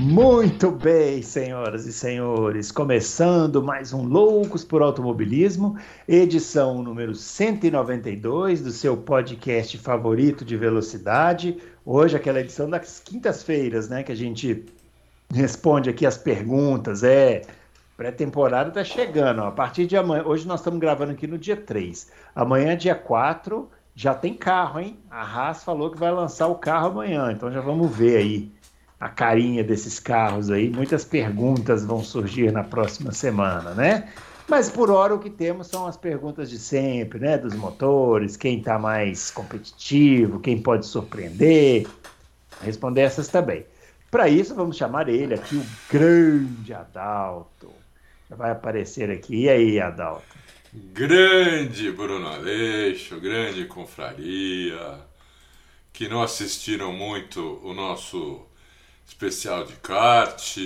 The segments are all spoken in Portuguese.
Muito bem, senhoras e senhores, começando mais um Loucos por Automobilismo, edição número 192 do seu podcast favorito de velocidade. Hoje, aquela edição das quintas-feiras, né, que a gente responde aqui as perguntas. É, pré-temporada tá chegando, ó. a partir de amanhã. Hoje nós estamos gravando aqui no dia 3. Amanhã, dia 4, já tem carro, hein? A Haas falou que vai lançar o carro amanhã, então já vamos ver aí a carinha desses carros aí. Muitas perguntas vão surgir na próxima semana, né? Mas por hora o que temos são as perguntas de sempre, né? Dos motores, quem está mais competitivo, quem pode surpreender. Responder essas também. Para isso, vamos chamar ele aqui, o grande Adalto. Vai aparecer aqui. E aí, Adalto? Grande Bruno Aleixo, grande confraria, que não assistiram muito o nosso especial de kart.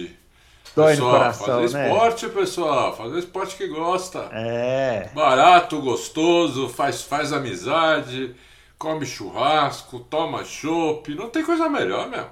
Dói pessoal, no coração, fazer né? esporte, pessoal, fazer esporte que gosta. É. Barato, gostoso, faz, faz amizade, come churrasco, toma chopp, não tem coisa melhor, meu.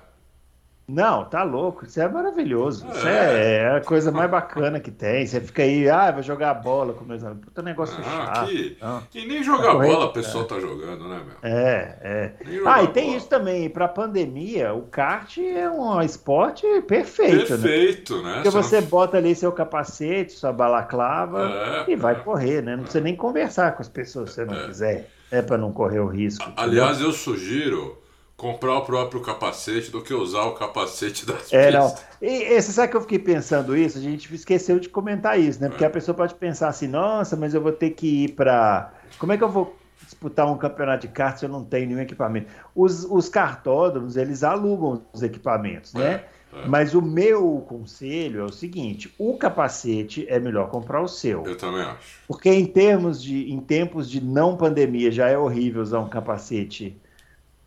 Não, tá louco. Isso é maravilhoso. Isso É. é, a coisa mais bacana que tem. Você fica aí, ah, vou jogar bola com meus amigos. Puta negócio Ah, chato. aqui. Não. E nem jogar correto, bola o pessoal tá jogando, né, meu? É, é. Ah, e tem bola. isso também. Para pandemia, o kart é um esporte perfeito, né? Perfeito, né? Porque Você não- você bota ali seu capacete, sua balaclava É, e vai é. correr, né? Não precisa nem conversar com as pessoas se você não quiser. É para não correr o risco. entendeu? Aliás, eu sugiro comprar o próprio capacete do que usar o capacete das É, não. E, e você sabe que eu fiquei pensando isso? A gente esqueceu de comentar isso, né? É. Porque a pessoa pode pensar assim, nossa, mas eu vou ter que ir para. Como é que eu vou disputar um campeonato de kart se eu não tenho nenhum equipamento? Os, os cartódromos, eles alugam os equipamentos, né? É, é. Mas o meu conselho é o seguinte: o capacete é melhor comprar o seu. Eu também acho. Porque em termos de, em tempos de não pandemia, já é horrível usar um capacete.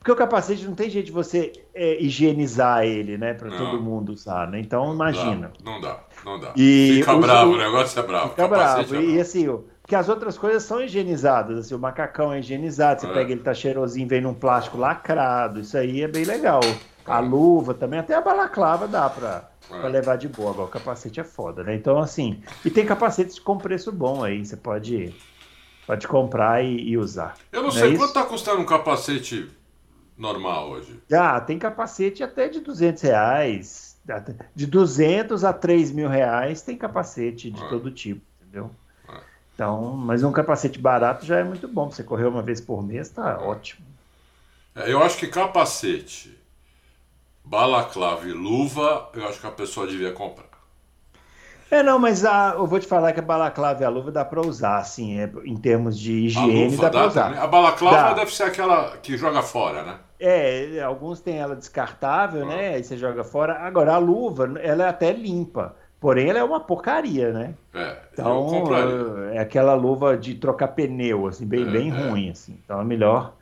Porque o capacete não tem jeito de você é, higienizar ele, né, para todo mundo usar, né? Então imagina. Não dá, não dá. E Fica os- bravo, o- negócio é bravo. Fica bravo. é E assim, porque as outras coisas são higienizadas. Assim, o macacão é higienizado, você É. pega ele tá cheirosinho, vem num plástico lacrado. Isso aí é bem legal. A luva também, até a balaclava dá pra, É. pra levar de boa. Agora o capacete é foda, né? Então, assim, e tem capacetes com preço bom aí, você pode, pode comprar e, e usar. Eu não Não é sei isso? quanto tá custando um capacete normal hoje. Ah, tem capacete até de 200 reais. De 200 a 3 mil reais tem capacete de É. todo tipo, entendeu? É. Então, mas um capacete barato já é muito bom. Você correr uma vez por mês, tá ótimo. É, eu acho que capacete, balaclava e luva, eu acho que a pessoa devia comprar. É, não, mas a, eu vou te falar que a balaclava e a luva dá pra usar, assim, é, em termos de higiene dá dá usar. também. A balaclava Dá. deve ser aquela que joga fora, né? É, alguns têm ela descartável, Ah. né? Aí você joga fora. Agora, a luva, ela é até limpa. Porém, ela é uma porcaria, né? É, Então, é aquela luva de trocar pneu, assim, bem, É, bem é. ruim, assim. Então é melhor.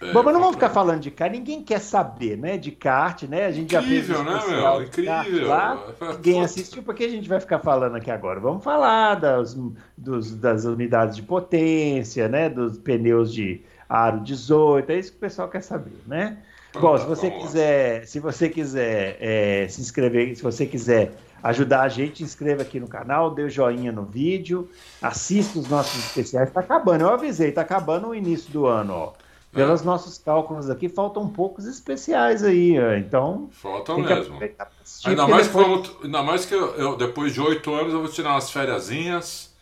É, Bom, mas não vamos ficar falando de kart, ninguém quer saber, né? De kart, né? A gente já fez Incrível, um né, meu? Incrível. lá, ninguém assistiu, por que a gente vai ficar falando aqui agora? Vamos falar das, dos- das unidades de potência, né? Dos pneus de aro 18, é isso que o pessoal quer saber, né? Então Bom, tá, se você lá. quiser, se você quiser é, se inscrever, se você quiser ajudar a gente, inscreva aqui no canal, dê o joinha no vídeo, assista os nossos especiais. Tá acabando, eu avisei, tá acabando o início do ano, ó. Pelos nossos cálculos aqui, faltam poucos especiais aí, ó. então Falta tem que mesmo. assistir, Ainda mais, que depois- ainda mais que eu, eu, depois de oito anos eu vou tirar umas fériasinhas.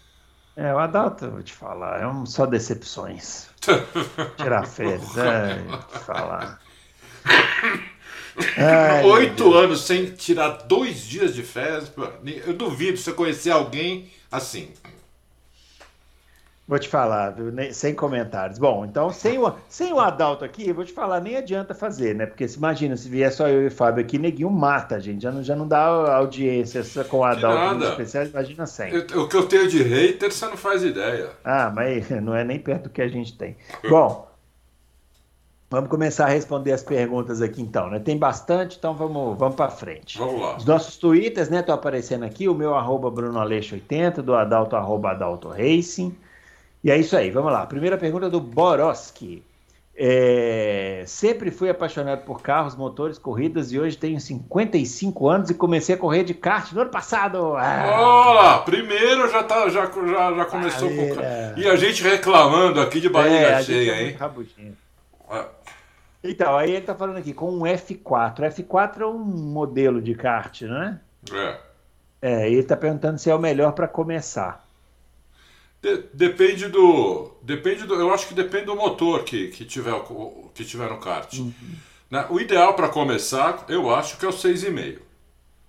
É, o Adalto, eu vou te falar, é um só decepções. Tirar férias, é, te falar. Ai, Oito anos sem tirar dois dias de férias. Eu duvido você conhecer alguém assim. Vou te falar, viu? Sem comentários. Bom, então, sem o, sem o Adalto aqui, vou te falar, nem adianta fazer, né? Porque se imagina, se vier só eu e o Fábio aqui, neguinho mata a gente. Já não, já não dá audiência com o Adalto especiais, imagina sem. Eu- o que eu tenho de hater, você não faz ideia. Ah, mas não é nem perto do que a gente tem. Bom, Vamos começar a responder as perguntas aqui então, né? Tem bastante, então vamos, vamos para frente. Vamos lá. Os nossos twitters, né? Estão aparecendo aqui, o meu arroba BrunoAleixo80, do Adalto arroba Adalto Racing. E é isso aí, vamos lá. Primeira pergunta do Boroski. É, sempre fui apaixonado por carros, motores, corridas e hoje tenho 55 anos e comecei a correr de kart no ano passado. Ah. Olá, primeiro já, tá, já, já, já começou com E a gente reclamando aqui de barriga é, cheia, é hein? É. Então, aí ele tá falando aqui com um F4. F4 é um modelo de kart, né? É. É, e ele tá perguntando se é o melhor para começar. De, depende do. Depende do. Eu acho que depende do motor que, que, tiver, que tiver no kart. Uhum. Né? O ideal para começar, eu acho que é o 6,5.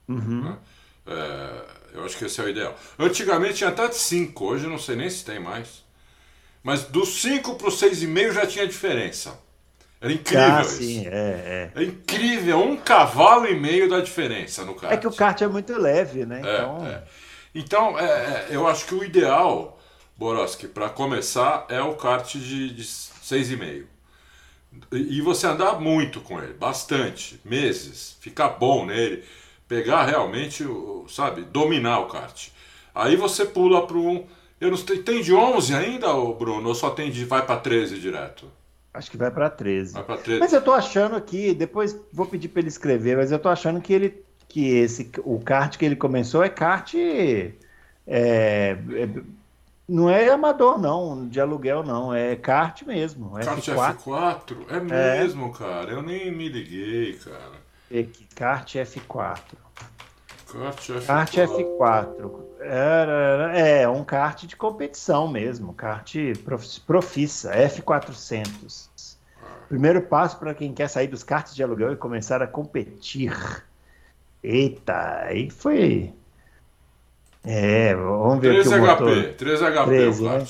Uhum. Né? É, eu acho que esse é o ideal. Antigamente tinha até de 5, hoje não sei nem se tem mais. Mas do 5 para o 6,5 já tinha diferença. Era incrível ah, isso. Sim, é, é. é incrível, um cavalo e meio da diferença no kart. É que o kart é muito leve, né? É, então, é. então é, é eu acho que o ideal Boroski, para começar, é o kart de, de 6,5. E você andar muito com ele, bastante, meses, ficar bom nele, pegar realmente, sabe, dominar o kart. Aí você pula para um. Eu não sei, tem de 11 ainda, Bruno? Ou só tem de. vai para 13 direto? Acho que vai para 13. Vai para 13. Mas eu tô achando aqui, depois vou pedir para ele escrever, mas eu tô achando que ele que esse o kart que ele começou é kart é, é não é amador, não, de aluguel, não. É kart mesmo. Kart F4. F4? É, é mesmo, cara. Eu nem me liguei, cara. É, kart F4. Kart F4. Kart F4. É, é um kart de competição mesmo. Kart profissa, F400. Primeiro passo para quem quer sair dos karts de aluguel e começar a competir. Eita, aí foi é, vamos ver 13 aqui o HP, motor. 13 HP 13, o né?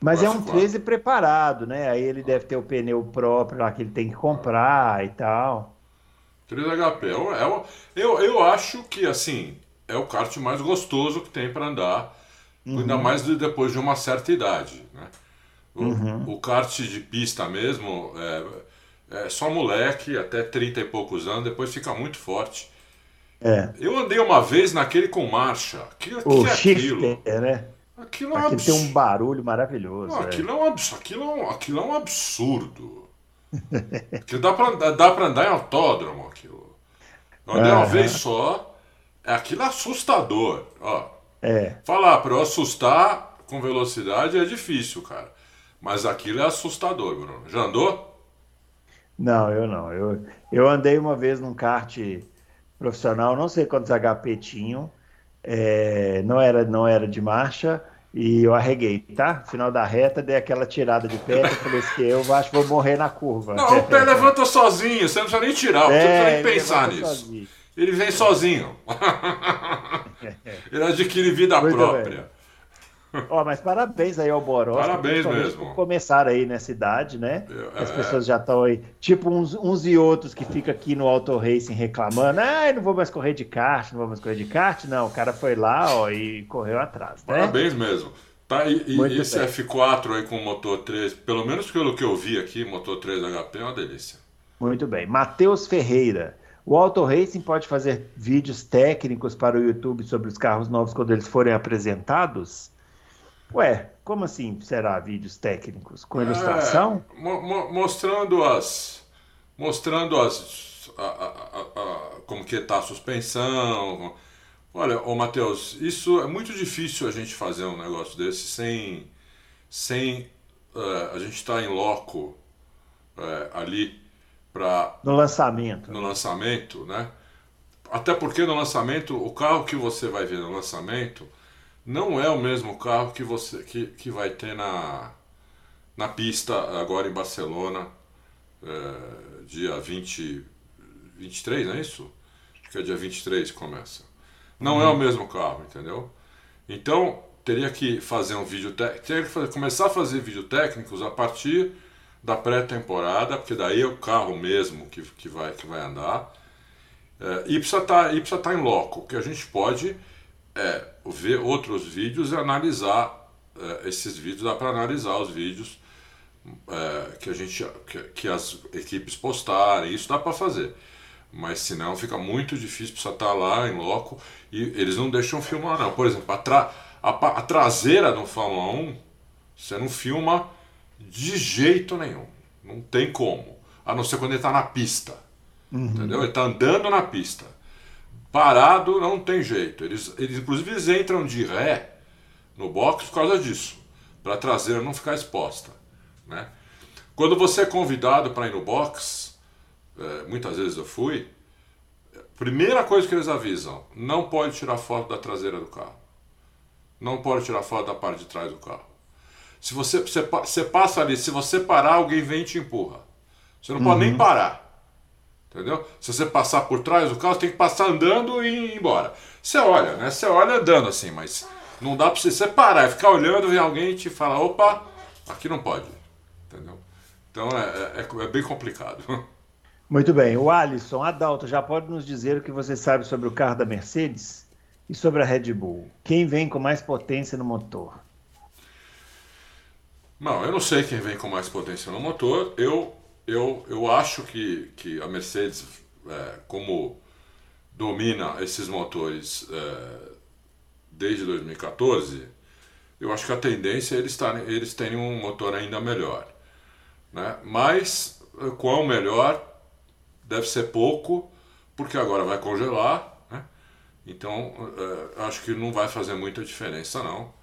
Mas é um 13 preparado, né? Aí ele deve ter o pneu próprio lá que ele tem que comprar e tal. 3 HP. É, é, eu, eu acho que, assim, é o kart mais gostoso que tem para andar, uhum. ainda mais depois de uma certa idade, né? O, uhum. o kart de pista mesmo é, é só moleque, até 30 e poucos anos, depois fica muito forte. É. Eu andei uma vez naquele com marcha. Que, o que é shifter, né? Aquilo é um tem um barulho maravilhoso. Não, é. aquilo, é. um absurdo, aquilo, é um, aquilo é um absurdo. aquilo dá pra, dá pra andar em autódromo, aquilo. Eu andei uma vez só. Aquilo é assustador. Ó, é. Falar pra eu assustar com velocidade é difícil, cara. Mas aquilo é assustador, Bruno. Já andou? Não, eu não. Eu, eu andei uma vez num kart profissional, não sei quantos HP tinham, é, não, era, não era de marcha, e eu arreguei, tá? Final da reta, dei aquela tirada de pé, falei assim, eu acho que vou morrer na curva. Não, o pé levanta sozinho, você não precisa nem tirar, você é, não precisa nem pensar nisso. Sozinho. Ele vem sozinho. ele adquire vida Muito própria. Bem. Ó, mas parabéns aí ao Boros. Parabéns mesmo. Por começar aí nessa idade, né? É, As pessoas já estão aí, tipo uns, uns e outros que ficam aqui no Auto Racing reclamando, ah, não vou mais correr de kart, não vou mais correr de kart. Não, o cara foi lá, ó, e correu atrás, né? Parabéns mesmo. Tá, e, e esse bem. F4 aí com motor 3, pelo menos pelo que eu vi aqui, motor 3 HP é uma delícia. Muito bem. Matheus Ferreira. O Auto Racing pode fazer vídeos técnicos para o YouTube sobre os carros novos quando eles forem apresentados? Ué, como assim será vídeos técnicos? Com ilustração? É, mo mo mostrando as. Mostrando as. A, a, a, como que está a suspensão. Olha, ô Matheus, isso é muito difícil a gente fazer um negócio desse sem. sem uh, a gente estar tá em loco uh, ali para. No lançamento. No lançamento, né? Até porque no lançamento, o carro que você vai ver no lançamento não é o mesmo carro que você que, que vai ter na, na pista agora em Barcelona, é, dia 20, 23, não é isso? Acho que é dia 23 que começa. Não uhum. é o mesmo carro, entendeu? Então, teria que fazer um vídeo teria que fazer, começar a fazer vídeo técnicos a partir da pré-temporada, porque daí é o carro mesmo que, que, vai, que vai andar. É, e precisa tá, estar tá em loco, que a gente pode é ver outros vídeos e analisar é, esses vídeos, dá para analisar os vídeos é, que a gente que, que, as equipes postarem, isso dá para fazer. Mas senão fica muito difícil, precisa estar lá em loco e eles não deixam filmar não. Por exemplo, a, tra, a, a traseira do Fórmula 1, você não filma de jeito nenhum. Não tem como. A não ser quando ele está na pista. Uhum. Entendeu? Ele está andando na pista. Parado não tem jeito. Eles, eles inclusive eles entram de ré no box por causa disso, para a traseira não ficar exposta. Né? Quando você é convidado para ir no box, é, muitas vezes eu fui, primeira coisa que eles avisam, não pode tirar foto da traseira do carro. Não pode tirar foto da parte de trás do carro. Se você, você, você passa ali, se você parar, alguém vem e te empurra. Você não uhum. pode nem uhum. parar. Entendeu? Se você passar por trás do carro, você tem que passar andando e ir embora. Você olha, né? Você olha andando assim, mas não dá para você separar, é ficar olhando, vem alguém e te fala, opa, aqui não pode. Entendeu? Então é, é, é bem complicado. Muito bem. O Alisson, Adalto, já pode nos dizer o que você sabe sobre o carro da Mercedes e sobre a Red Bull? Quem vem com mais potência no motor? Não, eu não sei quem vem com mais potência no motor. Eu, eu, eu acho que, que a Mercedes, é, como domina esses motores é, desde 2014, eu acho que a tendência é eles, tarem, eles terem um motor ainda melhor. Né? Mas eh, qual melhor deve ser pouco, porque agora vai congelar. Né? Então é, acho que não vai fazer muita diferença não.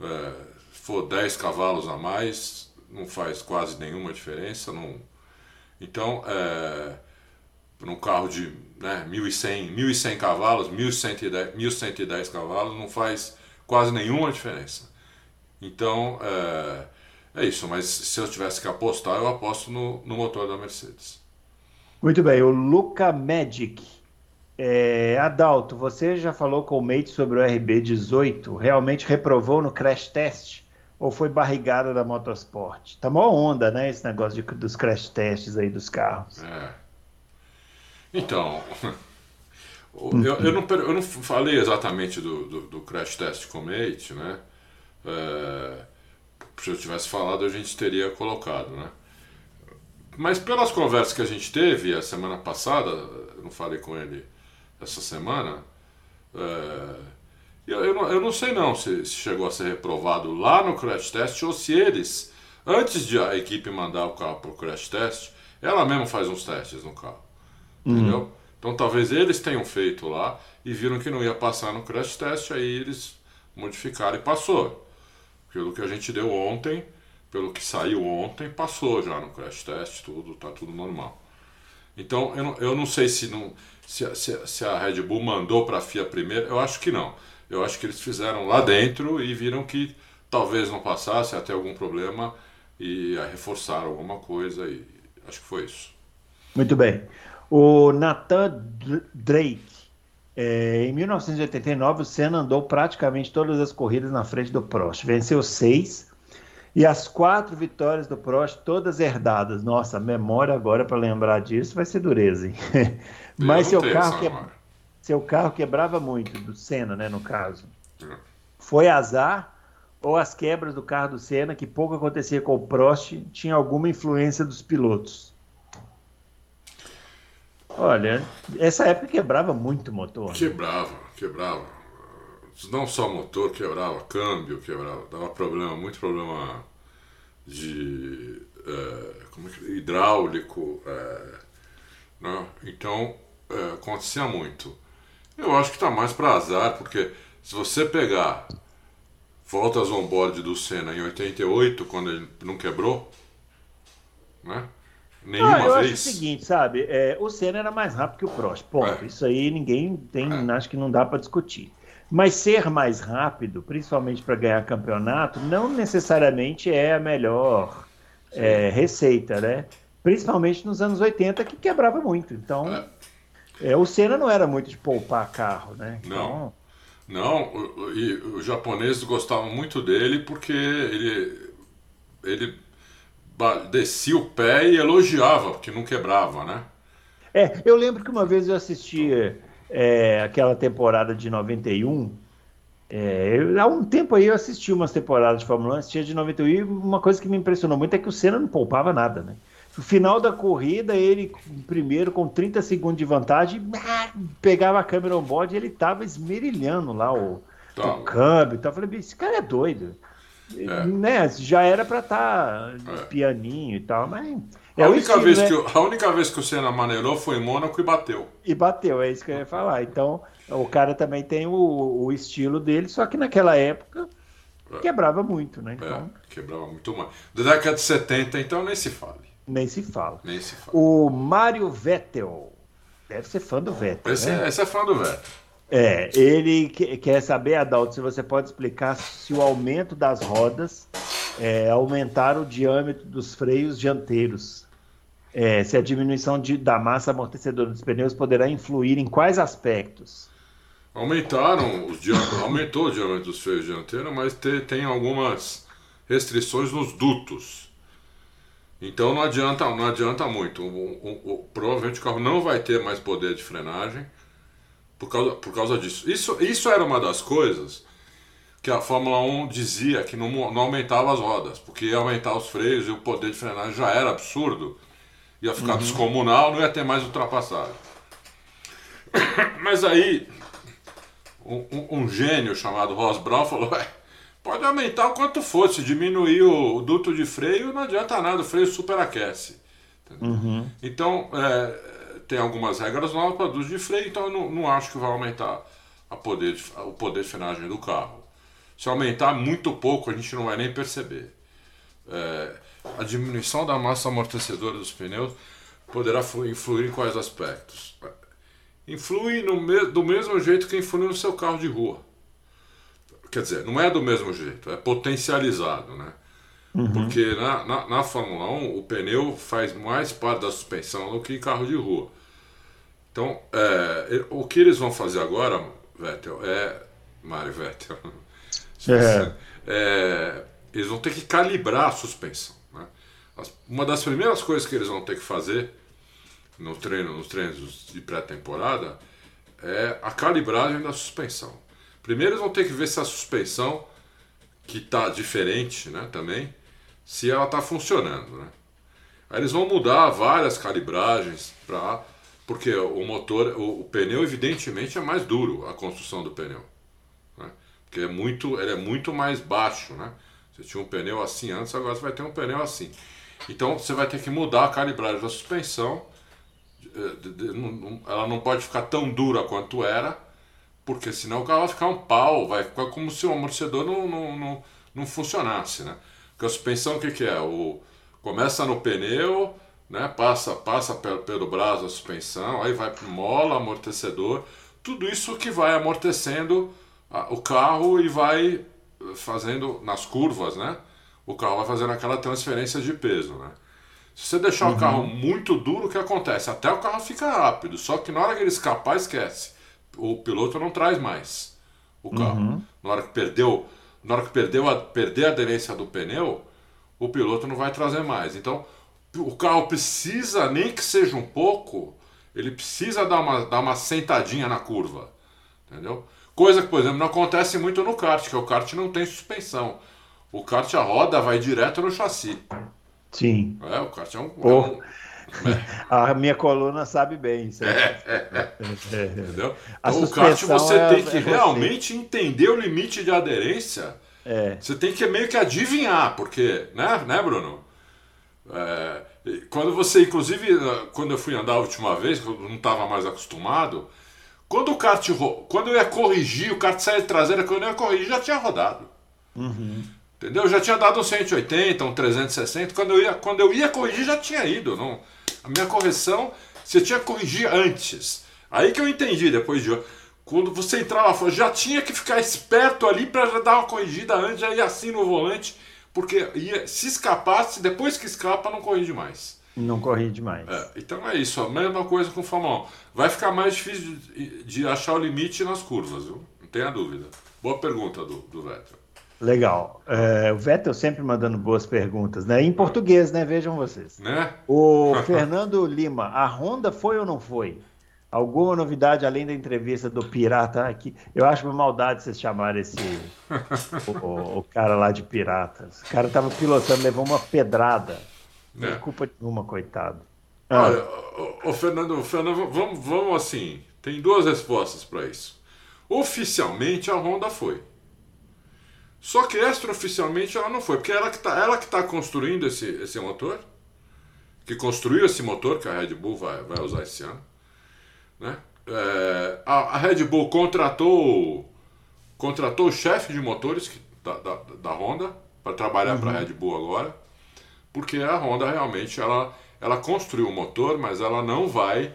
É, se for 10 cavalos a mais, não faz quase nenhuma diferença. Não... Então, é, num carro de né, 1.100, 1.100 cavalos, 1.110, 1.110 cavalos, não faz quase nenhuma diferença. Então, é, é, isso. Mas se eu tivesse que apostar, eu aposto no, no motor da Mercedes. Muito bem. O Luca Magic. É, Adalto, você já falou com o Mate sobre o RB18? Realmente reprovou no crash test? Ou foi barrigada da Motorsport? Tá mó onda, né? Esse negócio de, dos crash tests aí dos carros. É. Então, eu, eu, não, eu não falei exatamente do, do, do crash test com Mate, né? É, se eu tivesse falado, a gente teria colocado, né? Mas pelas conversas que a gente teve a semana passada, eu não falei com ele essa semana, é, eu, eu, não, eu não sei não se, se, chegou a ser reprovado lá no crash test ou se eles, antes de a equipe mandar o carro para o crash test, ela mesma faz uns testes no carro. Uhum. Entendeu? Então talvez eles tenham feito lá e viram que não ia passar no crash test, aí eles modificaram e passou. Pelo que a gente deu ontem, pelo que saiu ontem, passou já no crash test, tudo, tá tudo normal. Então eu não, eu não sei se, não, se, se, se a Red Bull mandou para a FIA primeiro, eu acho que não. Eu acho que eles fizeram lá dentro e viram que talvez não passasse até algum problema e reforçaram alguma coisa e acho que foi isso. Muito bem. O Nathan Drake. É, em 1989, o Senna andou praticamente todas as corridas na frente do Prost. Venceu seis e as quatro vitórias do Prost, todas herdadas. Nossa, memória agora para lembrar disso vai ser dureza, hein? Mas seu carro, que... seu carro quebrava muito, do Senna, né, no caso. É. Foi azar ou as quebras do carro do Senna, que pouco acontecia com o Prost, tinha alguma influência dos pilotos? Olha, essa época quebrava muito motor. Né? Quebrava, quebrava. Não só motor, quebrava câmbio, quebrava. Dava problema, muito problema de é, como é que, hidráulico. É, né? Então, é, acontecia muito. Eu acho que está mais para azar, porque se você pegar voltas on-board do Senna em 88, quando ele não quebrou, né? Nenhuma ah, eu vez. acho o seguinte, sabe? É, o Senna era mais rápido que o Prost. Ponto. É. Isso aí ninguém tem, é. acho que não dá para discutir. Mas ser mais rápido, principalmente para ganhar campeonato, não necessariamente é a melhor é, receita, né? Principalmente nos anos 80, que quebrava muito. Então, é. o Senna não era muito de poupar carro, né? Então... Não. Não, e os japoneses gostavam muito dele porque ele, ele descia o pé e elogiava, porque não quebrava, né? É, eu lembro que uma vez eu assisti é, aquela temporada de 91 É, eu, há um tempo aí eu assisti umas temporadas de Fórmula 1, assistia de 91 e uma coisa que me impressionou muito é que o Senna não poupava nada, né? No final da corrida, ele primeiro com 30 segundos de vantagem, pegava a câmera on-board e ele tava esmerilhando lá o, tá. o câmbio. Eu falei, esse cara é doido. É. Né? Já era para estar tá é. pianinho e tal, mas. É a, única estilo, vez né? que, a única vez que o Senna maneirou foi em Mônaco e bateu. E bateu, é isso que eu ia falar. Então, o cara também tem o, o estilo dele, só que naquela época é. quebrava muito, né? Então... É, quebrava muito mais. Da década de 70, então, nem se fale. Nem se fala. Nem se fala. O Mário Vettel. Deve ser fã do Vettel. Esse, né? é, esse é fã do Vettel. É, ele quer saber, Adalto, se você pode explicar se o aumento das rodas é, aumentar o diâmetro dos freios dianteiros. É, se a diminuição de, da massa amortecedora dos pneus poderá influir em quais aspectos? Aumentaram os aumentou o diâmetro dos freios dianteiros, mas te, tem algumas restrições nos dutos. Então não adianta, não adianta muito. O, o, o, provavelmente o carro não vai ter mais poder de frenagem por causa, por causa disso. Isso, isso era uma das coisas que a Fórmula 1 dizia que não, não aumentava as rodas, porque ia aumentar os freios e o poder de frenagem já era absurdo, ia ficar uhum. descomunal, não ia ter mais ultrapassagem. Mas aí, um, um, um, gênio chamado Ross Brown falou: pode aumentar o quanto for, se diminuir o, o, duto de freio, não adianta nada, o freio superaquece. Uhum. Então, é, tem algumas regras novas para duto de freio, então eu não, não acho que vai aumentar a poder de, o poder de frenagem do carro. Se aumentar muito pouco, a gente não vai nem perceber. É, a diminuição da massa amortecedora dos pneus poderá influir em quais aspectos? Influi no me do mesmo jeito que influi no seu carro de rua. Quer dizer, não é do mesmo jeito, é potencializado, né? Uhum. Porque na, na, na, Fórmula 1 o pneu faz mais parte da suspensão do que carro de rua. Então, é, o que eles vão fazer agora, Vettel, é. Mário Vettel. É. é. eles vão ter que calibrar a suspensão. Né? Uma das primeiras coisas que eles vão ter que fazer no treino, nos treinos de pré-temporada é a calibragem da suspensão. Primeiro eles vão ter que ver se a suspensão, que está diferente né, também, se ela está funcionando. Né? Aí eles vão mudar várias calibragens para. Porque o motor, o, o, pneu, evidentemente, é mais duro a construção do pneu. Né? Porque é muito, ele é muito mais baixo. Né? Você tinha um pneu assim antes, agora você vai ter um pneu assim. Então você vai ter que mudar a calibragem da suspensão. Ela não pode ficar tão dura quanto era, porque senão o carro vai ficar um pau, vai ficar como se o amortecedor não, não, não, não funcionasse. Né? Porque a suspensão o que, que é? O, começa no pneu, né? passa, passa pelo, pelo braço a suspensão, aí vai para mola, amortecedor, tudo isso que vai amortecendo a, o carro e vai fazendo nas curvas, né? O carro vai fazendo aquela transferência de peso, né? Se você deixar uhum. o carro muito duro, o que acontece? Até o carro fica rápido, só que na hora que ele escapar, esquece. O piloto não traz mais o carro. Uhum. Na hora que perdeu na hora que perdeu a, perder a aderência do pneu, o piloto não vai trazer mais. Então, o carro precisa, nem que seja um pouco, ele precisa dar uma, dar uma sentadinha na curva. Entendeu? Coisa que, por exemplo, não acontece muito no kart, que o kart não tem suspensão. O kart, a roda vai direto no chassi. Sim. É, o kart é um. Oh. É um a minha coluna sabe bem. É, é, é. Entendeu? Então, o kart você é tem que realmente entender o limite de aderência. É. Você tem que meio que adivinhar, porque, né, né Bruno? É, quando você, inclusive, quando eu fui andar a última vez, eu não estava mais acostumado, quando o kart, quando eu ia corrigir, o kart saia de traseira, quando eu ia corrigir, já tinha rodado. Uhum. Entendeu? Já tinha dado um 180, um 360. Quando eu ia, quando eu ia corrigir, já tinha ido. Não, a minha correção, você tinha que corrigir antes. Aí que eu entendi depois de. Quando você entrava já tinha que ficar esperto ali para já dar uma corrigida antes, já ir assim no volante, porque ia, se escapasse, depois que escapa, não corrige mais. Não corrige mais. É, então é isso, a mesma coisa com o Fórmula 1. Vai ficar mais difícil de, de, achar o limite nas curvas, viu? Não tenha dúvida. Boa pergunta do, do Vettel. Legal. É, o Vettel sempre mandando boas perguntas, né? Em português, né? Vejam vocês. Né? O Fernando Lima, a Honda foi ou não foi? Alguma novidade além da entrevista do pirata aqui? Eu acho uma maldade vocês chamarem esse o, o, cara lá de piratas. O cara tava pilotando, levou uma pedrada. Não é culpa nenhuma, coitado. Ah. Olha, o, o Fernando, Fernando vamos, vamos assim. Tem duas respostas para isso. Oficialmente a Honda foi. Só que extraoficialmente ela não foi, porque ela que está ela que tá construindo esse, esse motor, que construiu esse motor que a Red Bull vai, vai usar esse ano. Né? É, a, a, Red Bull contratou contratou o chefe de motores que, da, da, da, Honda para trabalhar uhum. para a Red Bull agora, porque a Honda realmente ela, ela construiu o motor, mas ela não vai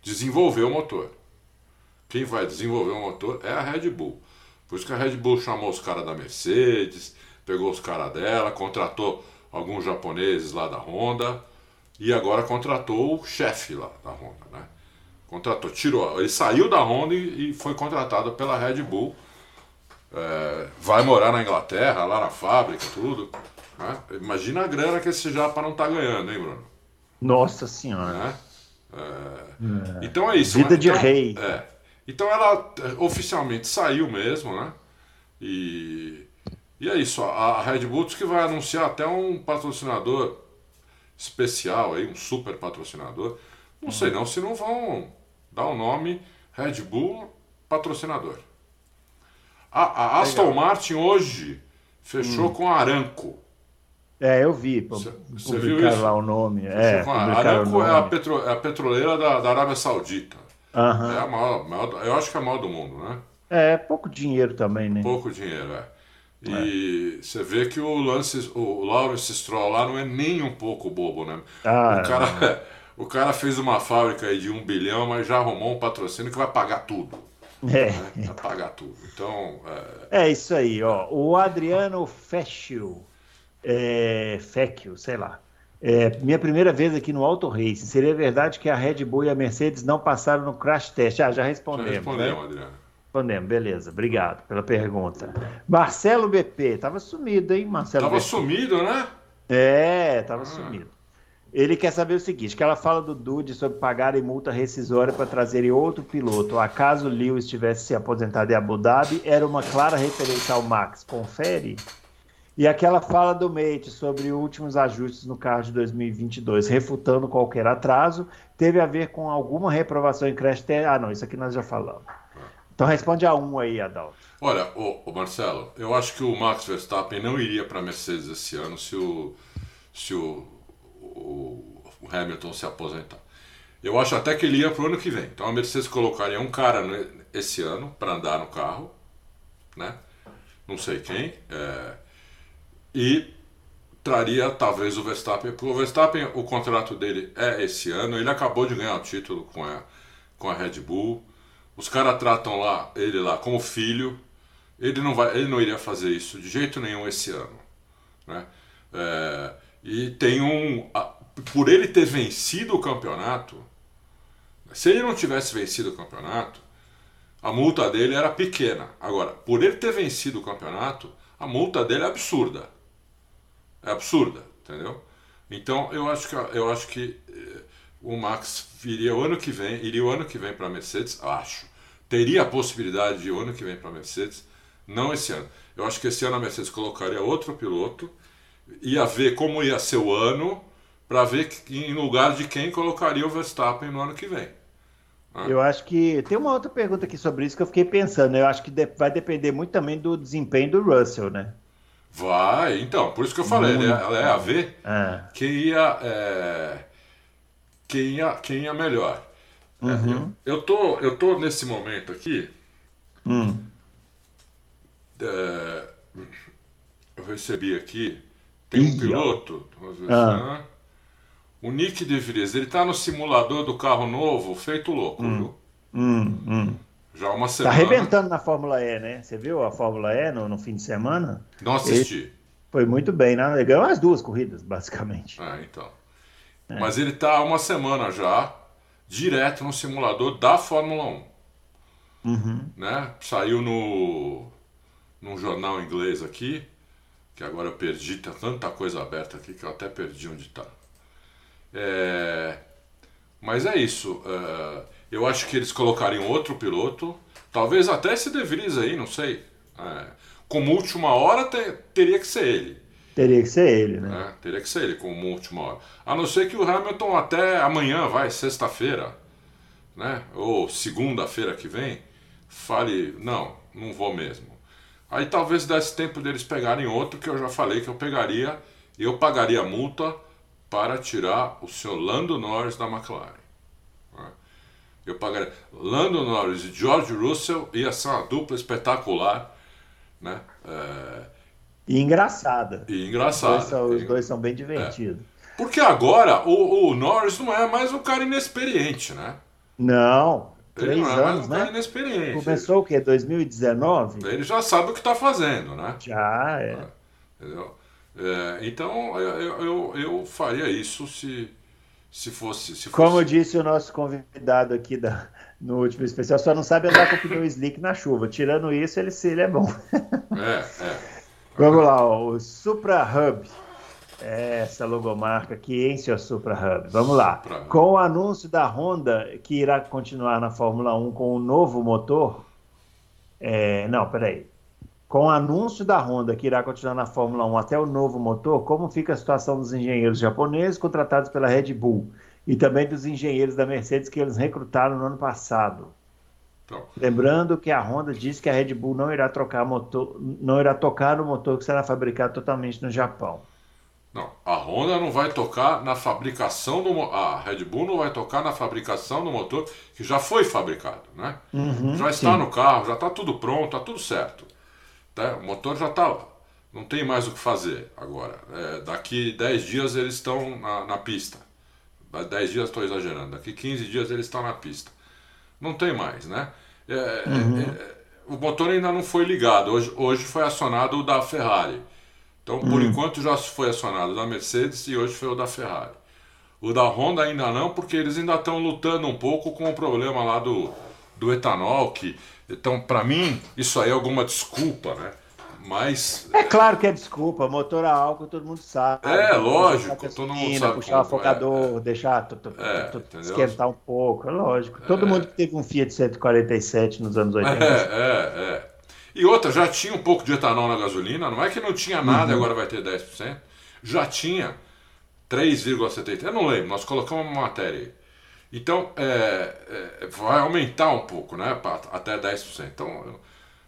desenvolver o motor. Quem vai desenvolver o motor é a Red Bull. Por isso que a Red Bull chamou os caras da Mercedes, pegou os caras dela, contratou alguns japoneses lá da Honda e agora contratou o chefe lá da Honda, né? Contratou, tirou, ele saiu da Honda e, e foi contratado pela Red Bull. É, vai morar na Inglaterra, lá na fábrica, tudo. Né? Imagina a grana que esse japa não tá ganhando, hein, Bruno? Nossa senhora. Né? É, é. Então é isso. Vida né? de então, rei. É. Então ela é, oficialmente saiu mesmo, né? E, e é isso. A Red Bull que vai anunciar até um patrocinador especial aí, um super patrocinador. Não uhum. sei não se não vão dar o nome Red Bull patrocinador. A, a Aston. Martin hoje fechou hum. com a Aranco. É, eu vi. Você viu isso? lá o nome. É, a Aranco é a, petro, é a petroleira da, da Arábia Saudita. Uhum. É a maior, maior, eu acho que é a maior do mundo, né? É, pouco dinheiro também, né? Pouco dinheiro, é. E é. você vê que o Lance, o Lawrence Stroll lá não é nem um pouco bobo, né? Ah, o cara. É. O cara fez uma fábrica de um bilhão, mas já arrumou um patrocínio que vai pagar tudo. É. Né? Vai pagar tudo. Então. É, é isso aí, ó. O Adriano Fecchio, é, Fecchio, sei lá. É, minha primeira vez aqui no Auto Race. Seria verdade que a Red Bull e a Mercedes não passaram no crash test? Ah, já respondemos. Já respondemos, né? Adriano. Respondemos, beleza. Obrigado pela pergunta. Marcelo BP, tava sumido, hein, Marcelo? Tava BP. sumido, né? É, tava ah. sumido. Ele quer saber o seguinte: que ela fala do Dude sobre pagar multa rescisória para trazerem outro piloto. Acaso Lewis tivesse se aposentado em Abu Dhabi, era uma clara referência ao Max. Confere? E aquela fala do Mate sobre últimos ajustes no carro de 2022, refutando qualquer atraso, teve a ver com alguma reprovação em crash test? Ah, não, isso aqui nós já falamos. Então responde a um aí, Adalto. Olha, o, Marcelo, eu acho que o Max Verstappen não iria para a Mercedes esse ano se o, se o o, o Hamilton se aposentar. Eu acho até que ele ia para o ano que vem. Então a Mercedes colocaria um cara esse ano para andar no carro, né? Não sei quem. É, e traria talvez o Verstappen. O Verstappen, o contrato dele é esse ano. Ele acabou de ganhar o título com a, com a Red Bull. Os caras tratam lá ele lá como filho. Ele não vai, ele não iria fazer isso de jeito nenhum esse ano, né? É, e tem um. Por ele ter vencido o campeonato, se ele não tivesse vencido o campeonato, a multa dele era pequena. Agora, por ele ter vencido o campeonato, a multa dele é absurda. É absurda, entendeu? Então eu acho que, eu acho que eh, o Max iria o ano que vem, iria o ano que vem para a Mercedes, acho. Teria a possibilidade de o ano que vem para a Mercedes, não esse ano. Eu acho que esse ano a Mercedes colocaria outro piloto ia ver como ia ser o ano para ver em lugar de quem colocaria o Verstappen no ano que vem. Né? Eu acho que tem uma outra pergunta aqui sobre isso que eu fiquei pensando. Eu acho que vai depender muito também do desempenho do Russell, né? Vai, então, por isso que eu falei, né? ela é a ver é. quem ia, é, quem ia, quem ia melhor. É, uhum. eu, eu, tô, eu tô nesse momento aqui. Hum. É, eu recebi aqui tem um piloto, ah. o Nick De Vries, ele tá no simulador do carro novo, feito louco, hum. viu? Hum, hum. Já uma tá semana. Tá arrebentando na Fórmula E, né? Você viu a Fórmula E no, no fim de semana? Não assisti. Ele foi muito bem, né? Ele ganhou as duas corridas, basicamente. Ah, então. É. Mas ele tá há uma semana já, direto no simulador da Fórmula 1. Uhum. Né? Saiu no num jornal inglês aqui que agora eu perdi, tem tanta coisa aberta aqui que eu até perdi onde está. É, mas é isso. Uh, eu acho que eles colocariam outro piloto, talvez até esse De Vries aí, não sei. É, como última hora te, teria que ser ele. Teria que ser ele, né? É, teria que ser ele como última hora. A não ser que o Hamilton até amanhã, vai, sexta-feira, né? Ou segunda-feira que vem, fale, não, não vou mesmo. Aí talvez desse tempo deles pegarem outro que eu já falei que eu pegaria e eu pagaria multa para tirar o seu Lando Norris da McLaren. Eu pagaria. Lando Norris e George Russell ia ser uma dupla espetacular, né? É... E engraçada. E engraçada. Os dois são, os dois são bem divertidos. É. Porque agora o, o, Norris não é mais um cara inexperiente, né? Não. Ele três não é anos, mais um né? cara inexperiente. Começou o quê? 2019? Ele já sabe o que está fazendo, né? Já, é. Entendeu? É, então eu, eu, eu faria isso se, se fosse. Se fosse... Como disse o nosso convidado aqui da, no último especial, só não sabe andar com o pneu slick na chuva. Tirando isso, ele, ele é bom. É, é. Vamos lá, ó, o Supra Hub. Essa logomarca aqui em seu Supra Hub. Vamos lá. Supra. Com o anúncio da Honda que irá continuar na Fórmula 1 com o novo motor. É, não, peraí. Com o anúncio da Honda que irá continuar na Fórmula 1 até o novo motor, como fica a situação dos engenheiros japoneses contratados pela Red Bull e também dos engenheiros da Mercedes que eles recrutaram no ano passado? Então, Lembrando que a Honda disse que a Red Bull não irá trocar motor, não irá tocar no motor que será fabricado totalmente no Japão. não, a Honda não vai tocar na fabricação do a Red Bull não vai tocar na fabricação do motor que já foi fabricado, né? já está sim. no carro, já está tudo pronto, está tudo certo. Tá? O motor já está lá. Não tem mais o que fazer agora. É, daqui 10 dias eles estão na, na pista. Dá 10 dias estou exagerando. Daqui 15 dias eles estão na pista. Não tem mais, né? É, é, é, o motor ainda não foi ligado. Hoje, hoje foi acionado o da Ferrari. Então, por enquanto, já foi acionado o da Mercedes e hoje foi o da Ferrari. O da Honda ainda não, porque eles ainda estão lutando um pouco com o problema lá do, do etanol. Que, então, para mim, isso aí é alguma desculpa, né? Mas É claro que é desculpa, motor a álcool todo mundo sabe. É, lógico, Deixar todo mundo sabe puxar o deixar tu- tu- É, tu- entendeu? esquentar um pouco, é lógico. Todo mundo que teve um Fiat 147 nos anos 80. É, é, é. E outra, já tinha um pouco de etanol na gasolina, não é que não tinha nada e agora vai ter 10%. Já tinha 3,70%. Eu não lembro, nós colocamos uma matéria aí. Então, é, é, vai aumentar um pouco, né? até 10%. Então,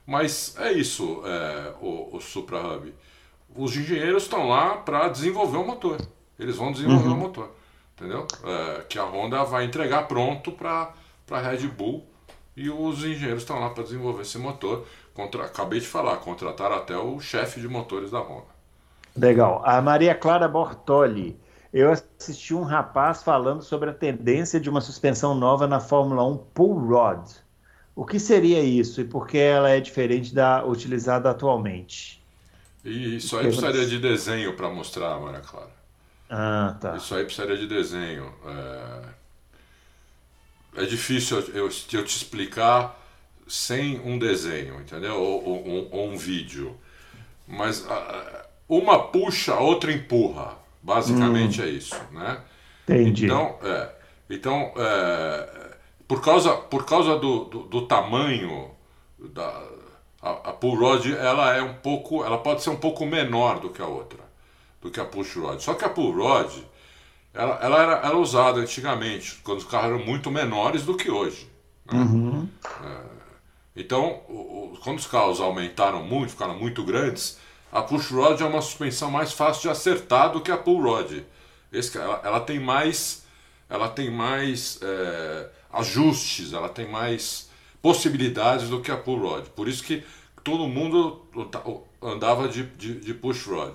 mas é isso, é, o, o Supra Hub. Os engenheiros estão lá para desenvolver o motor. Eles vão desenvolver o motor. Entendeu? É, que a Honda vai entregar pronto para a Red Bull e os engenheiros estão lá para desenvolver esse motor. Contra, acabei de falar, contrataram até o chefe de motores da Honda. Legal. A Maria Clara Bortoli. Eu assisti um rapaz falando sobre a tendência de uma suspensão nova na Fórmula 1 Pull Rod. O que seria isso e por que ela é diferente da utilizada atualmente? E isso aí precisaria de desenho para mostrar, Maria Clara. Ah, tá. Isso aí precisaria de desenho. É, é difícil eu, eu- te explicar sem um desenho, entendeu? Ou, ou- ou- um vídeo. Mas ah, uma puxa, a outra empurra. Basicamente é isso, né? Entendi. Então, é, então é, por causa, por causa do, do, do tamanho da a, a pull rod, ela é um pouco, ela pode ser um pouco menor do que a outra, do que a push rod. Só que a pull rod, ela, ela era, era usada antigamente, quando os carros eram muito menores do que hoje. né? Então, o- o- quando os carros aumentaram muito, ficaram muito grandes, a push rod é uma suspensão mais fácil de acertar do que a pull rod. Esse, ela, ela tem mais, ela tem mais é, ajustes, ela tem mais possibilidades do que a pull rod. Por isso que todo mundo andava de, de, de push rod.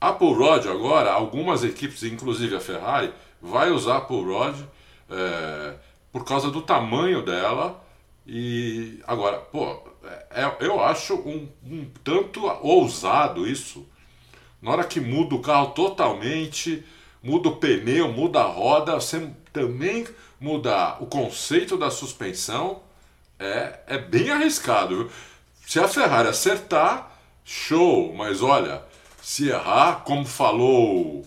A pull rod agora, algumas equipes, inclusive a Ferrari, vai usar a pull rod é, por causa do tamanho dela. E agora, pô, eu acho um, um tanto ousado isso. Na hora que muda o carro totalmente, muda o pneu, muda a roda, você também muda o conceito da suspensão, é, é bem arriscado. Se a Ferrari acertar, show, mas olha, se errar, como falou,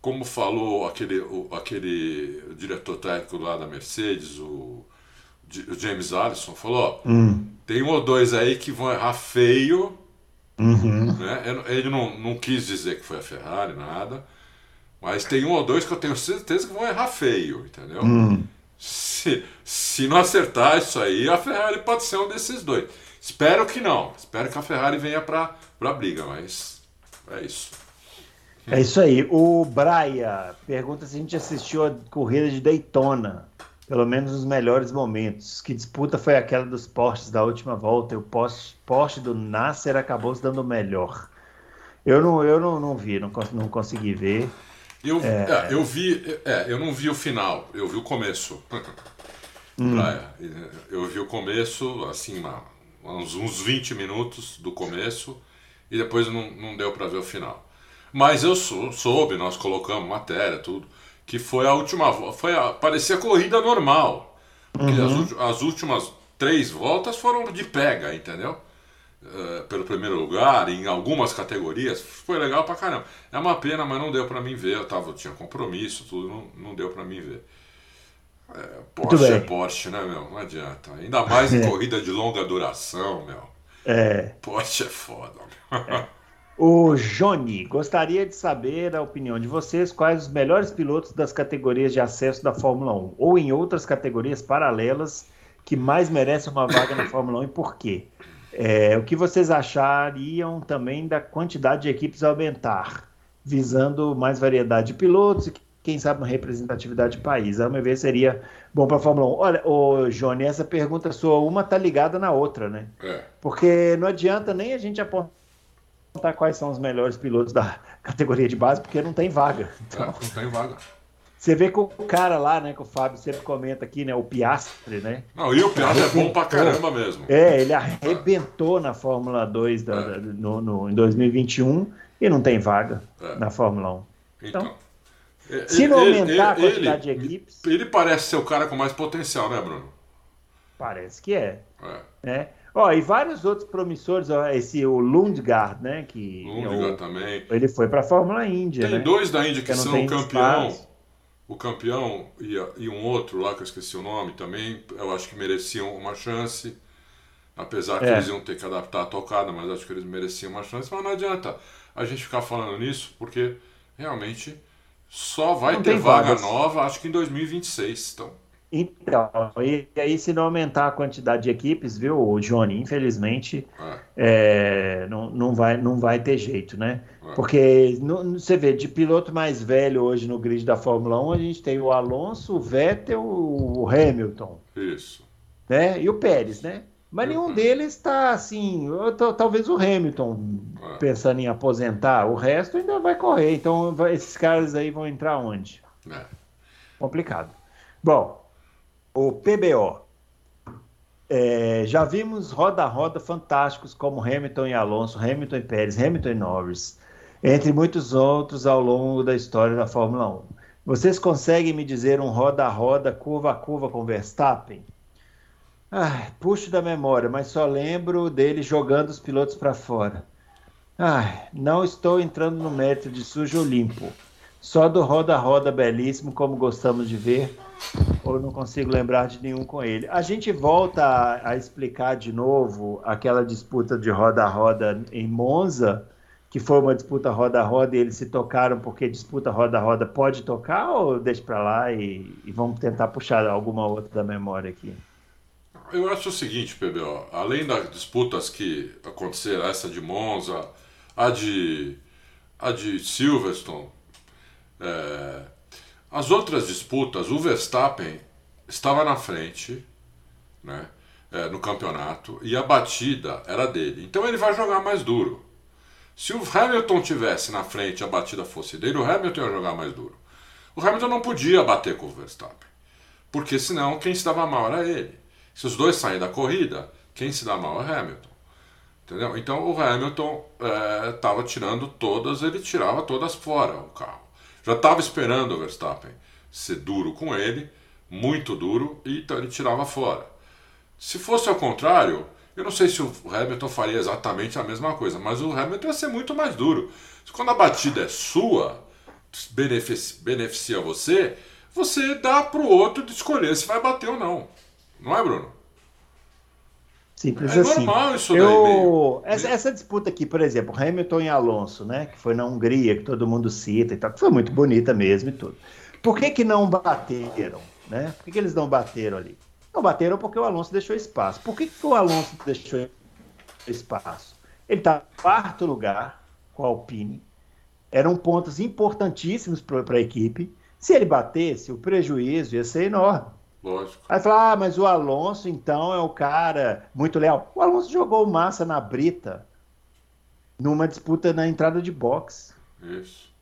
como falou aquele, o, aquele diretor técnico lá da Mercedes, o o James Allison, falou: hum. Tem um ou dois aí que vão errar feio. Uhum. Né? Ele não, não quis dizer que foi a Ferrari, nada. Mas tem um ou dois que eu tenho certeza que vão errar feio, entendeu? Hum. Se, se não acertar isso aí, a Ferrari pode ser um desses dois. Espero que não. Espero que a Ferrari venha para a briga, mas é isso. É isso aí. O Braia pergunta se a gente assistiu a corrida de Daytona, pelo menos os melhores momentos. Que disputa foi aquela dos postes da última volta e o poste, poste do Nasser acabou se dando melhor. Eu não, eu não, não vi, não, não consegui ver. Eu, é... É, eu vi, é, eu não vi o final, eu vi o começo. hum. Praia. Eu vi o começo, assim, uns, uns 20 minutos do começo e depois não, não deu para ver o final. Mas eu sou, soube, nós colocamos matéria, tudo, que foi a última foi a, parecia corrida normal. Porque uhum. as, as, últimas três voltas foram de pega, entendeu? Uh, pelo primeiro lugar, em algumas categorias, foi legal pra caramba. É uma pena, mas não deu para mim ver. Eu, tava, eu tinha compromisso, tudo, não, não deu para mim ver. É, Porsche é Porsche, né, meu? Não adianta. Ainda mais em é. corrida de longa duração, meu. É. Porsche é foda, meu. É. O Johnny, gostaria de saber a opinião de vocês quais os melhores pilotos das categorias de acesso da Fórmula 1 ou em outras categorias paralelas que mais merecem uma vaga na Fórmula 1 e por quê? É, o que vocês achariam também da quantidade de equipes aumentar, visando mais variedade de pilotos e quem sabe uma representatividade de país. A meu ver, seria bom para a Fórmula 1. Olha, ô, Johnny, essa pergunta sua, uma tá ligada na outra, né? É. Porque não adianta nem a gente apontar quais são os melhores pilotos da categoria de base, porque não tem vaga. Então, é, não tem vaga. Você vê que o cara lá, né, que o Fábio sempre comenta aqui, né, o Piastre, né? Não, e o Piastre é bom pra caramba mesmo. É, ele arrebentou na Fórmula 2 da, é. no, no, em 2021 e não tem vaga é. na Fórmula 1. Então, então se não aumentar ele, a quantidade ele, de equipes. Ele parece ser o cara com mais potencial, né, Bruno? Parece que é. É. Né? Ó, e vários outros promissores, ó, esse o Lundgaard, né? Que Lundgaard também. Ele foi para a Fórmula Índia. Tem né? dois da Índia que, são o campeão. Espaço. O campeão e, e, um outro lá que eu esqueci o nome também, eu acho que mereciam uma chance. Apesar que é. eles iam ter que adaptar a tocada, mas acho que eles mereciam uma chance. Mas não adianta a gente ficar falando nisso, porque realmente só vai não ter vaga vagas. nova, acho que em 2026. Então. Então, e aí se não aumentar a quantidade de equipes, viu, Johnny, infelizmente é. É, não, não, vai, não vai ter jeito, né? É. Porque você vê, de piloto mais velho hoje no grid da Fórmula 1, a gente tem o Alonso, o Vettel, o Hamilton. Isso. Né? E o Pérez, né? Mas nenhum uhum. deles está assim. Talvez o Hamilton é. pensando em aposentar, o resto ainda vai correr. Então vai, esses caras aí vão entrar onde? É. Complicado. Bom, o PBO. É, já vimos roda-roda fantásticos como Hamilton e Alonso, Hamilton e Pérez, Hamilton e Norris, entre muitos outros ao longo da história da Fórmula 1. Vocês conseguem me dizer um roda-roda, curva a curva com Verstappen? Ah, puxo da memória, mas só lembro dele jogando os pilotos para fora. Ah, não estou entrando no mérito de sujo ou limpo. Só do roda-roda belíssimo, como gostamos de ver, ou não consigo lembrar de nenhum com ele. A gente volta a, a explicar de novo aquela disputa de roda-roda em Monza, que foi uma disputa roda-roda e eles se tocaram porque disputa roda-roda pode tocar ou deixa para lá e, e, vamos tentar puxar alguma outra da memória aqui? Eu acho o seguinte, PBO, além das disputas que aconteceram, essa de Monza, a de, a de Silverstone, é, as outras disputas, o Verstappen estava na frente né, é, no campeonato e a batida era dele. Então ele vai jogar mais duro. Se o Hamilton tivesse na frente e a batida fosse dele, o Hamilton ia jogar mais duro. O Hamilton não podia bater com o Verstappen, porque senão quem se dava mal era ele. Se os dois saem da corrida, quem se dá mal é Hamilton. Entendeu? Então o Hamilton estava é, tirando todas, ele tirava todas fora o carro. Já estava esperando o Verstappen ser duro com ele, muito duro, e então ele tirava fora. Se fosse ao contrário, eu não sei se o Hamilton faria exatamente a mesma coisa, mas o Hamilton ia ser muito mais duro. Quando a batida é sua, beneficia, beneficia você, você dá para o outro de escolher se vai bater ou não. Não é, Bruno? Simples é assim. normal isso eu, essa, essa, disputa aqui, por exemplo, Hamilton e Alonso, né? Que foi na Hungria, que todo mundo cita e tal, que foi muito bonita mesmo e tudo. Por que, que não bateram? Né? Por que, que eles não bateram ali? Não bateram porque o Alonso deixou espaço. Por que, que o Alonso deixou espaço? Ele está em quarto lugar com a Alpine. Eram pontos importantíssimos para a equipe. Se ele batesse, o prejuízo ia ser enorme. Lógico. Aí fala, ah, mas o Alonso então é o cara muito leal. O Alonso jogou massa na brita numa disputa na entrada de box. Isso.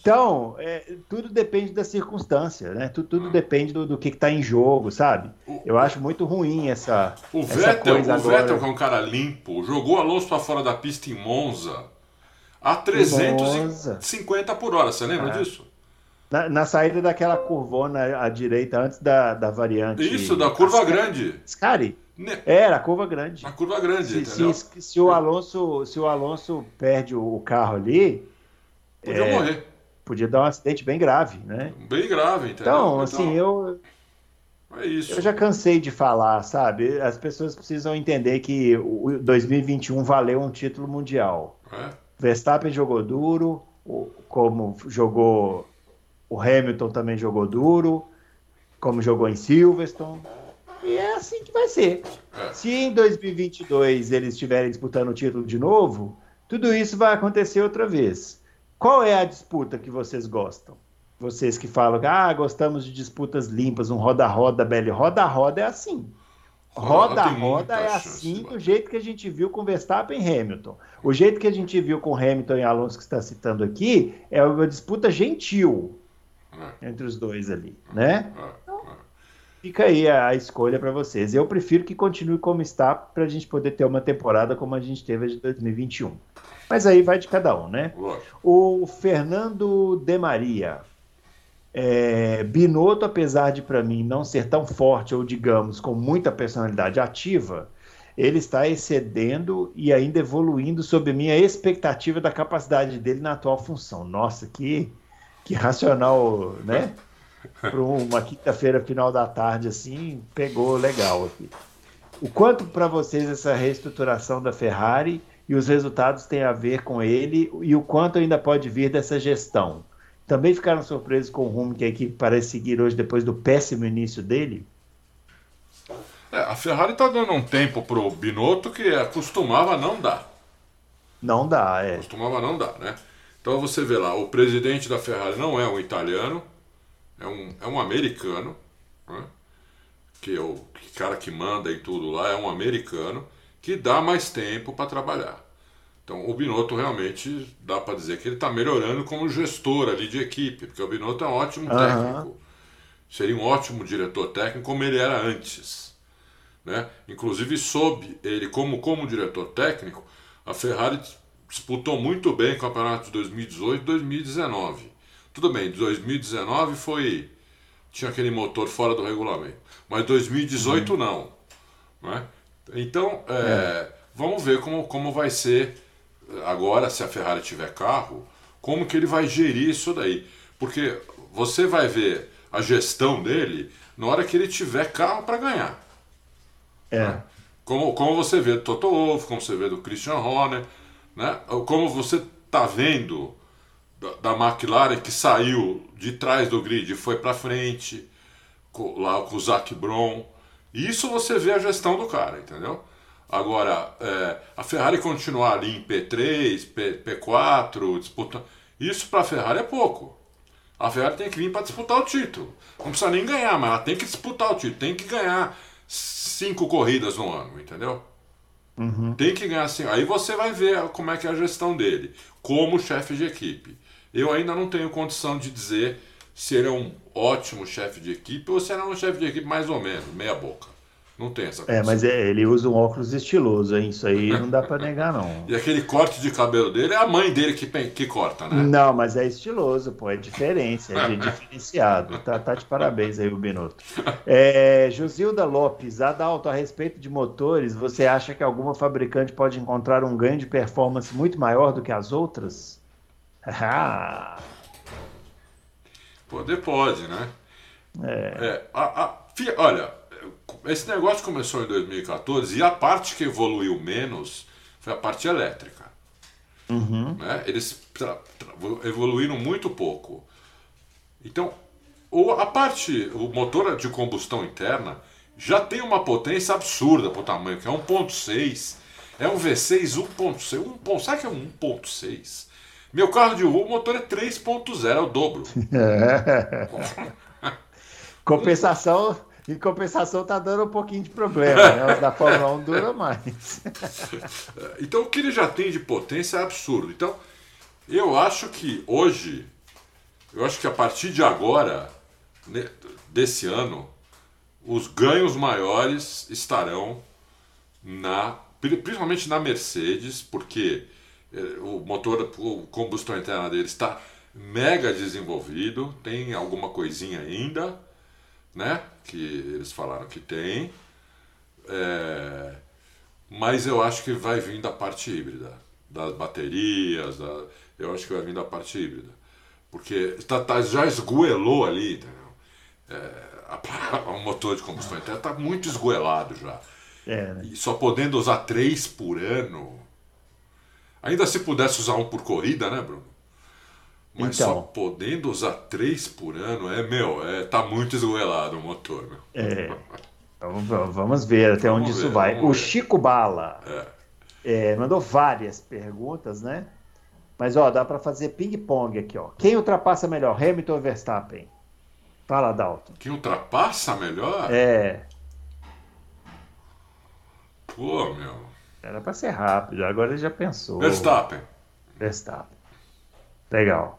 Então, é, tudo depende da circunstância, né? Tudo, tudo ah. depende do, do que está em jogo, sabe? Eu acho muito ruim essa. O essa Vettel, coisa o agora. Vettel, que é um cara limpo, jogou o Alonso para fora da pista em Monza a 350 por hora. Você lembra é. disso? Na, na, saída daquela curvona à direita, antes da, da variante. Isso, da curva Ascari. grande. Ascari. Era a curva grande. A curva grande, se, se, se, o Alonso, se o Alonso perde o carro ali. Podia é, morrer. Podia dar um acidente bem grave, né? Bem grave, entendeu? Então, então assim, eu. É isso. Eu já cansei de falar, sabe? As pessoas precisam entender que o 2021 valeu um título mundial. É. Verstappen jogou duro, como jogou o Hamilton também jogou duro, como jogou em Silverstone. E é assim que vai ser. É. Se em 2022 eles estiverem disputando o título de novo, tudo isso vai acontecer outra vez. Qual é a disputa que vocês gostam? Vocês que falam, ah, gostamos de disputas limpas, um roda-roda, Belly. Roda-roda é assim. Roda-roda é assim do jeito que a gente viu com Verstappen e Hamilton. O jeito que a gente viu com Hamilton e Alonso que está citando aqui é uma disputa gentil. Entre os dois ali, né? É, então, fica aí a, escolha para vocês. Eu prefiro que continue como está para a gente poder ter uma temporada como a gente teve de 2021. Mas aí vai de cada um, né? O Fernando De Maria. É, Binotto, apesar de para mim não ser tão forte ou digamos com muita personalidade ativa, ele está excedendo e ainda evoluindo sob a minha expectativa da capacidade dele na atual função. Nossa, que que racional, né? Para uma quinta-feira, final da tarde, assim, pegou legal aqui. O quanto para vocês essa reestruturação da Ferrari e os resultados têm a ver com ele e o quanto ainda pode vir dessa gestão? Também ficaram surpresos com o rumo que a equipe parece seguir hoje depois do péssimo início dele? É, a Ferrari está dando um tempo para o Binotto que costumava não dar. Não dá, é. Costumava não dar, né? Então você vê lá, o presidente da Ferrari não é um italiano, é um, é um americano, né? que é o cara que manda e tudo lá, é um americano que dá mais tempo para trabalhar. Então o Binotto realmente dá para dizer que ele está melhorando como gestor ali de equipe, porque o Binotto é um ótimo uhum. técnico, seria um ótimo diretor técnico como ele era antes. Né? Inclusive, sob ele como, como diretor técnico, a Ferrari disputou muito bem o campeonato de 2018 e 2019. Tudo bem, 2019 foi. tinha aquele motor fora do regulamento. Mas 2018 uhum. não. Né? Então, é, é. vamos ver como, como vai ser agora, se a Ferrari tiver carro, como que ele vai gerir isso daí. Porque você vai ver a gestão dele na hora que ele tiver carro para ganhar. É. Né? Como, como você vê do Toto Wolff, como você vê do Christian Horner, né? Como você está vendo da, McLaren que saiu de trás do grid e foi para frente, lá com o Zac Brown. Isso você vê a gestão do cara, entendeu? Agora, é, a Ferrari continuar ali em P3, P, P4, disputando. Isso para a Ferrari é pouco. A Ferrari tem que vir para disputar o título. Não precisa nem ganhar, mas ela tem que disputar o título. Tem que ganhar cinco corridas no ano, entendeu? Uhum. Tem que ganhar assim. Aí você vai ver como é que é a gestão dele, como chefe de equipe. Eu ainda não tenho condição de dizer se ele é um ótimo chefe de equipe ou se ele é um chefe de equipe mais ou menos, meia boca. Não tem essa coisa. É, mas é, ele usa um óculos estiloso, hein? Isso aí não dá para negar, não. e aquele corte de cabelo dele é a mãe dele que, que corta, né? Não, mas é estiloso, pô, é diferente, é diferenciado. Tá, tá de parabéns aí, o Binotto. É, Josilda Lopes, Adalto, a respeito de motores, você acha que alguma fabricante pode encontrar um ganho de performance muito maior do que as outras? Ah. Poder pode, né? É. é a, a, olha, esse negócio começou em 2014 e a parte que evoluiu menos foi a parte elétrica. Uhum. Né? Eles evoluíram muito pouco. Então, a parte, o motor de combustão interna já tem uma potência absurda para o tamanho, que é 1.6. É um V6 1.6. sabe que é um 1.6? Meu carro de rua, o motor é 3.0, é o dobro. Compensação, em compensação tá dando um pouquinho de problema, né? Os da Fórmula 1 dura mais. então o que ele já tem de potência é absurdo. Então, eu acho que hoje, eu acho que a partir de agora, né, desse ano, os ganhos maiores estarão na principalmente na Mercedes, porque eh, o motor, o combustão interna dele está mega desenvolvido, tem alguma coisinha ainda, né? Que eles falaram que tem. É, mas eu acho que vai vir da parte híbrida, das baterias, da, eu acho que vai vir da parte híbrida. Porque tá, tá já esgoelou ali, entendeu? É, a, o motor de combustão interna está muito esgoelado já. É, né? E só podendo usar três por ano. Ainda se pudesse usar um por corrida, né, Bruno? Mas então, só podendo usar três por ano, é, meu, é, tá muito esgoelado o motor, meu. É. Vamos, vamos ver até Vamos onde ver, isso vai. O ver. Chico Bala É. é, mandou várias perguntas, né? Mas ó, dá para fazer ping-pong aqui, ó. Quem ultrapassa melhor, Hamilton ou Verstappen? Fala, Dalton. Quem ultrapassa melhor? É, Pô, meu. era para ser rápido, agora ele já pensou. Verstappen. Verstappen. Legal.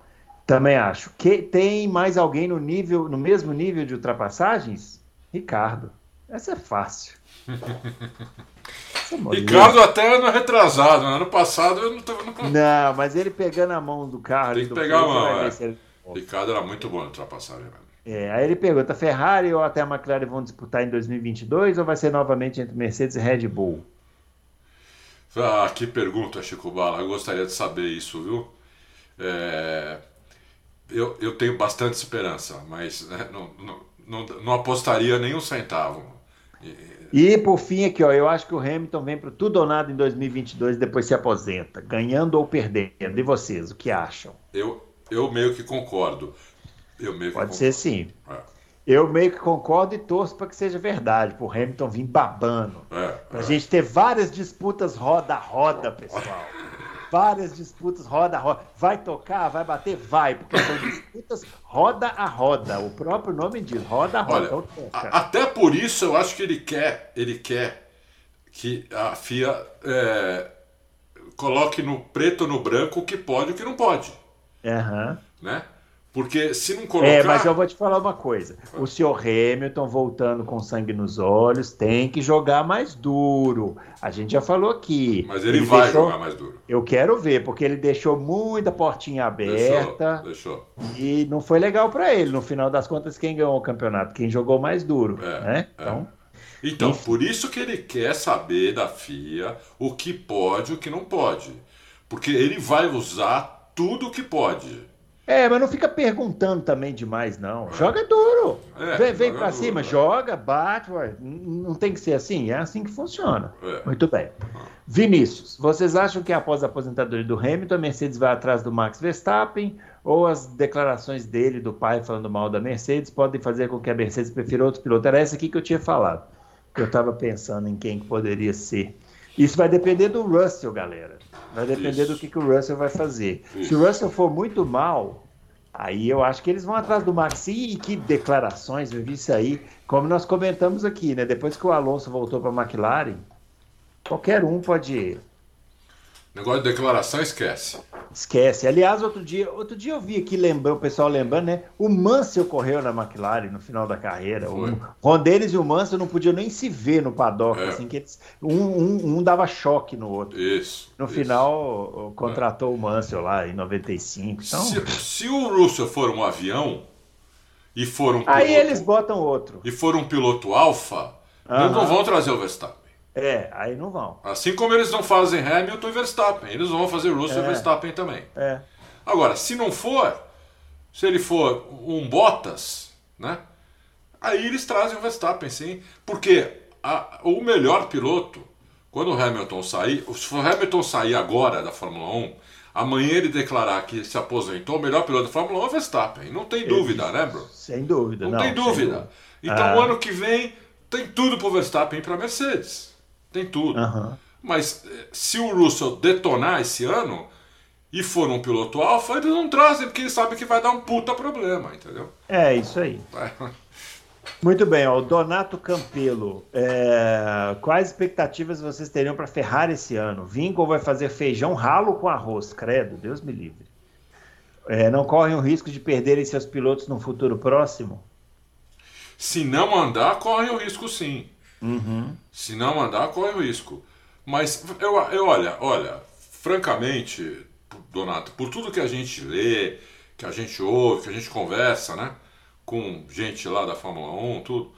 Também acho. Que tem mais alguém no nível, no mesmo nível de ultrapassagens? Ricardo. Essa é fácil. Essa é. Ricardo até ano retrasado, né? ano passado eu não tô. Não... Não, mas ele pegando a mão do carro. Tem que pegar a mão, é. ele- Ricardo era muito bom na ultrapassagem, velho. É, aí ele pergunta: Ferrari ou até a McLaren vão disputar em 2022 ou vai ser novamente entre Mercedes e Red Bull? Ah, que pergunta, Chico Bala. Eu gostaria de saber isso, viu? É, Eu, eu tenho bastante esperança, mas né, não, não, não, não apostaria nem um centavo. E por fim aqui, ó, eu acho que o Hamilton vem para tudo ou nada em 2022 e depois se aposenta, ganhando ou perdendo. E vocês, o que acham? Eu, eu meio que concordo. Eu meio que Pode concordo. ser sim. É, Eu meio que concordo e torço para que seja verdade, para o Hamilton vir babando. é, Para a é. gente ter várias disputas roda a roda, pessoal. Várias disputas roda a roda. Vai tocar, vai bater? Vai, porque são disputas roda a roda. O próprio nome diz, roda a roda. Olha, Então até por isso eu acho que ele quer, ele quer que a FIA é, coloque no preto no branco o que pode e o que não pode, Aham. né? Porque se não colocar, É, mas eu vou te falar uma coisa. O senhor Hamilton voltando com sangue nos olhos tem que jogar mais duro. A gente já falou aqui. mas ele, vai deixou- jogar mais duro. Eu quero ver, porque ele deixou muita portinha aberta Deixou, deixou. e não foi legal para ele. No final das contas, quem ganhou o campeonato? Quem jogou mais duro, É, né? é. Então, Então, Enfim. por isso que ele quer saber da FIA o que pode e o que não pode. Porque ele vai usar tudo o que pode. É, mas não fica perguntando também demais, não. Joga duro. É, vem vem para cima, é. joga, bate. ué. Não tem que ser assim? É assim que funciona. É. Muito bem. Vinícius, vocês acham que após a aposentadoria do Hamilton, a Mercedes vai atrás do Max Verstappen? Ou as declarações dele, do pai, falando mal da Mercedes, podem fazer com que a Mercedes prefira outro piloto? Era essa aqui que eu tinha falado. Que eu estava pensando em quem que poderia ser. Isso vai depender do Russell, galera. Vai depender Isso. do que, que o Russell vai fazer. Se Isso. o Russell for muito mal, aí eu acho que eles vão atrás do Max. E que declarações, eu vi isso aí. Como nós comentamos aqui, né? Depois que o Alonso voltou para a McLaren, qualquer um pode Negócio de declaração, esquece. Esquece. Aliás, outro dia, outro dia eu vi aqui lembrando, o pessoal lembrando, né? O Mansell correu na McLaren no final da carreira. Foi. O Rondeles e o Mansell não podiam nem se ver no paddock, É. assim, que eles, um, um, um dava choque no outro. Isso. No isso. final, contratou o Mansell lá em 95. Então, Se, se o Russell for um avião e for um piloto, aí eles botam outro. e for um piloto alfa, eles não vão trazer o Verstappen. É, aí não vão. Assim como eles não fazem Hamilton e Verstappen, eles vão fazer Russell É. e Verstappen também. É. Agora, se não for, se ele for um Bottas, né? Aí eles trazem o Verstappen, sim. Porque a, o melhor piloto, quando o Hamilton sair, se o Hamilton sair agora da Fórmula 1, amanhã ele declarar que se aposentou, o melhor piloto da Fórmula 1 é o Verstappen. Não tem dúvida, né, Bruno? Sem dúvida, não. Não tem dúvida. dúvida. Então, Ah. o ano que vem, tem tudo pro Verstappen e pra Mercedes. Tem tudo. Aham. Mas eh, se o Russell detonar esse ano e for um piloto alfa, eles não trazem, porque eles sabem que vai dar um puta problema, entendeu? É, isso aí. Vai. Muito bem, ó, o Donato Campelo. é, quais expectativas vocês teriam para Ferrari esse ano? Vinco vai fazer feijão ralo com arroz? Credo, Deus me livre. É, não correm o risco de perderem seus pilotos no futuro próximo? Se não mandar, corre o risco sim. Uhum. Se não mandar, corre o risco. Mas eu, eu olha, olha, francamente, Donato, por tudo que a gente lê, que a gente ouve, que a gente conversa, né? Com gente lá da Fórmula 1, tudo,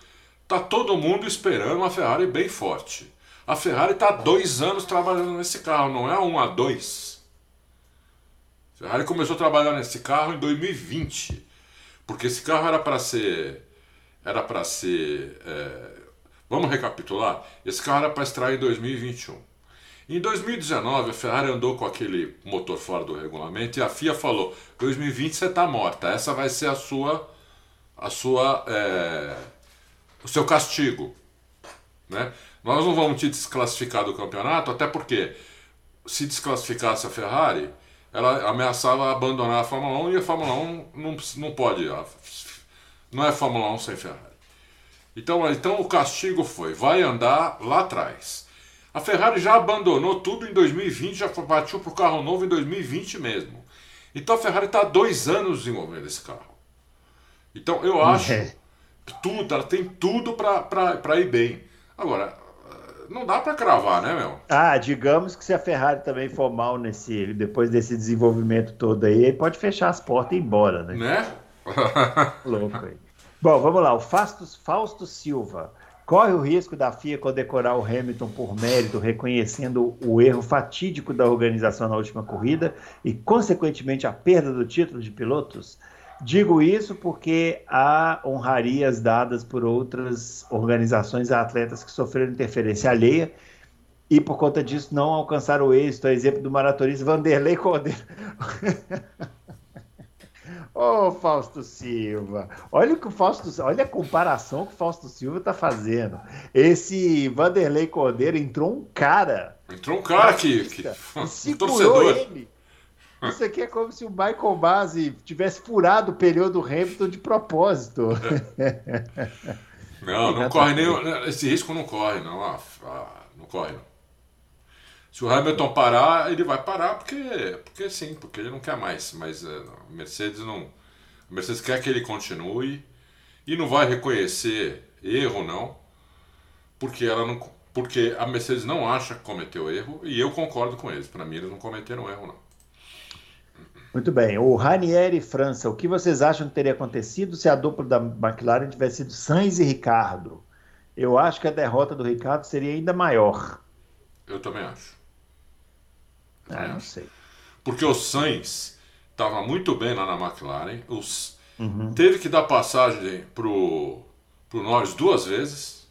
tá todo mundo esperando uma Ferrari bem forte. A Ferrari tá há dois anos trabalhando nesse carro, não é um a dois. A Ferrari começou a trabalhar nesse carro em 2020, porque esse carro era para ser, era para ser é, Vamos recapitular? Esse carro era para estrear em 2021. Em 2019, a Ferrari andou com aquele motor fora do regulamento e a FIA falou: 2020 você está morta, essa vai ser a sua, a sua, é, o seu castigo, né? Nós não vamos te desclassificar do campeonato, até porque se desclassificasse a Ferrari, ela ameaçava abandonar a Fórmula 1 e a Fórmula 1 não, não pode, não é Fórmula 1 sem Ferrari. Então, então o castigo foi, vai andar lá atrás. A Ferrari já abandonou tudo em 2020, já partiu para o carro novo em 2020 mesmo. Então a Ferrari está há dois anos desenvolvendo esse carro. Então eu acho É. tudo, ela tem tudo para ir bem. Agora, não dá para cravar, né, meu? Ah, digamos que se a Ferrari também for mal nesse, depois desse desenvolvimento todo aí, pode fechar as portas e ir embora, né? Né? Louco aí. Bom, vamos lá. O Fausto, Fausto Silva. Corre o risco da FIA condecorar o Hamilton por mérito, reconhecendo o erro fatídico da organização na última corrida e, consequentemente, a perda do título de pilotos? Digo isso porque há honrarias dadas por outras organizações a atletas que sofreram interferência alheia e, por conta disso, não alcançaram o êxito. A exemplo do maratonista Vanderlei Cordeiro. Ô, oh, Fausto Silva, olha o que o Fausto, olha a comparação que o Fausto Silva está fazendo. Esse Vanderlei Cordeiro entrou um cara. Entrou um cara que, que um torcedor. ele. Isso aqui é como se o Michael Masi tivesse furado o pneu do Hamilton de propósito. Não, não corre nem. Esse risco não corre, não. Ah, ah, não corre, não. Se o Hamilton parar, ele vai parar porque, porque sim, porque ele não quer mais. Mas a Mercedes não. A Mercedes quer que ele continue e não vai reconhecer erro, não, porque ela não. Porque a Mercedes não acha que cometeu erro e eu concordo com eles. Para mim, eles não cometeram erro, não. Muito bem. O Ranieri França, o que vocês acham que teria acontecido se a dupla da McLaren tivesse sido Sainz e Ricardo? Eu acho que a derrota do Ricardo seria ainda maior. Eu também acho. Ah, também não sei. Porque o Sainz estava muito bem lá na McLaren. Os, Uhum. Teve que dar passagem pro, pro Norris duas vezes.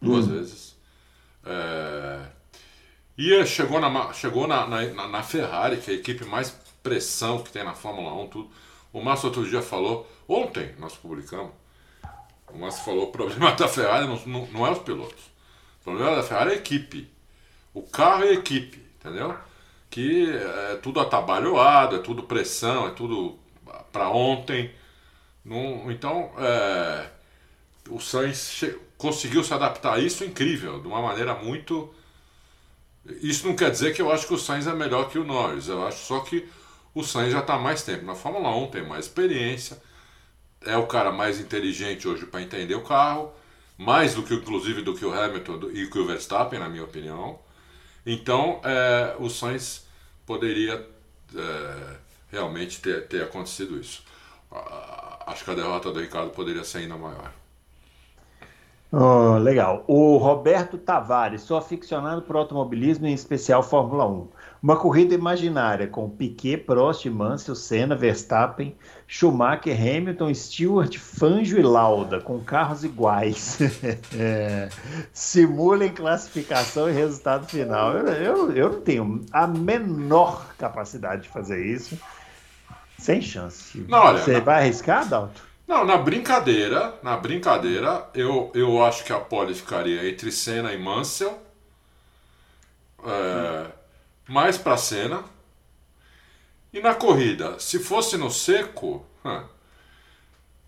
Duas vezes. É, e chegou, na, chegou na, na, na Ferrari, que é a equipe mais pressão que tem na Fórmula 1, tudo. O Márcio outro dia falou, ontem nós publicamos, o Márcio falou, o problema da Ferrari não, não, não é os pilotos. O problema da Ferrari é a equipe. O carro é a equipe, entendeu? Que é tudo atabalhoado, é tudo pressão, é tudo para ontem. Não, então, é, o Sainz conseguiu se adaptar a isso incrível, de uma maneira muito. Isso não quer dizer que eu acho que o Sainz é melhor que o Norris, eu acho só que o Sainz já está mais tempo na Fórmula 1, tem mais experiência, é o cara mais inteligente hoje para entender o carro, mais do que inclusive do que o Hamilton e que o Verstappen, na minha opinião. Então, é, o Sainz poderia é, realmente ter, ter acontecido isso. Acho que a derrota do Ricardo poderia ser ainda maior. Oh, legal. O Roberto Tavares, sou aficionado por automobilismo, em especial Fórmula 1. Uma corrida imaginária com Piquet, Prost, Mansell, Senna, Verstappen, Schumacher, Hamilton, Stewart, Fangio e Lauda, com carros iguais. é. Simulem classificação e resultado final. Eu, eu, eu não tenho a menor capacidade de fazer isso. Sem chance. Não, olha, Você na- vai arriscar, Dalton? Não, na brincadeira, na brincadeira, eu, eu acho que a pole ficaria entre Senna e Mansell. É, mais pra Senna. E na corrida, se fosse no seco.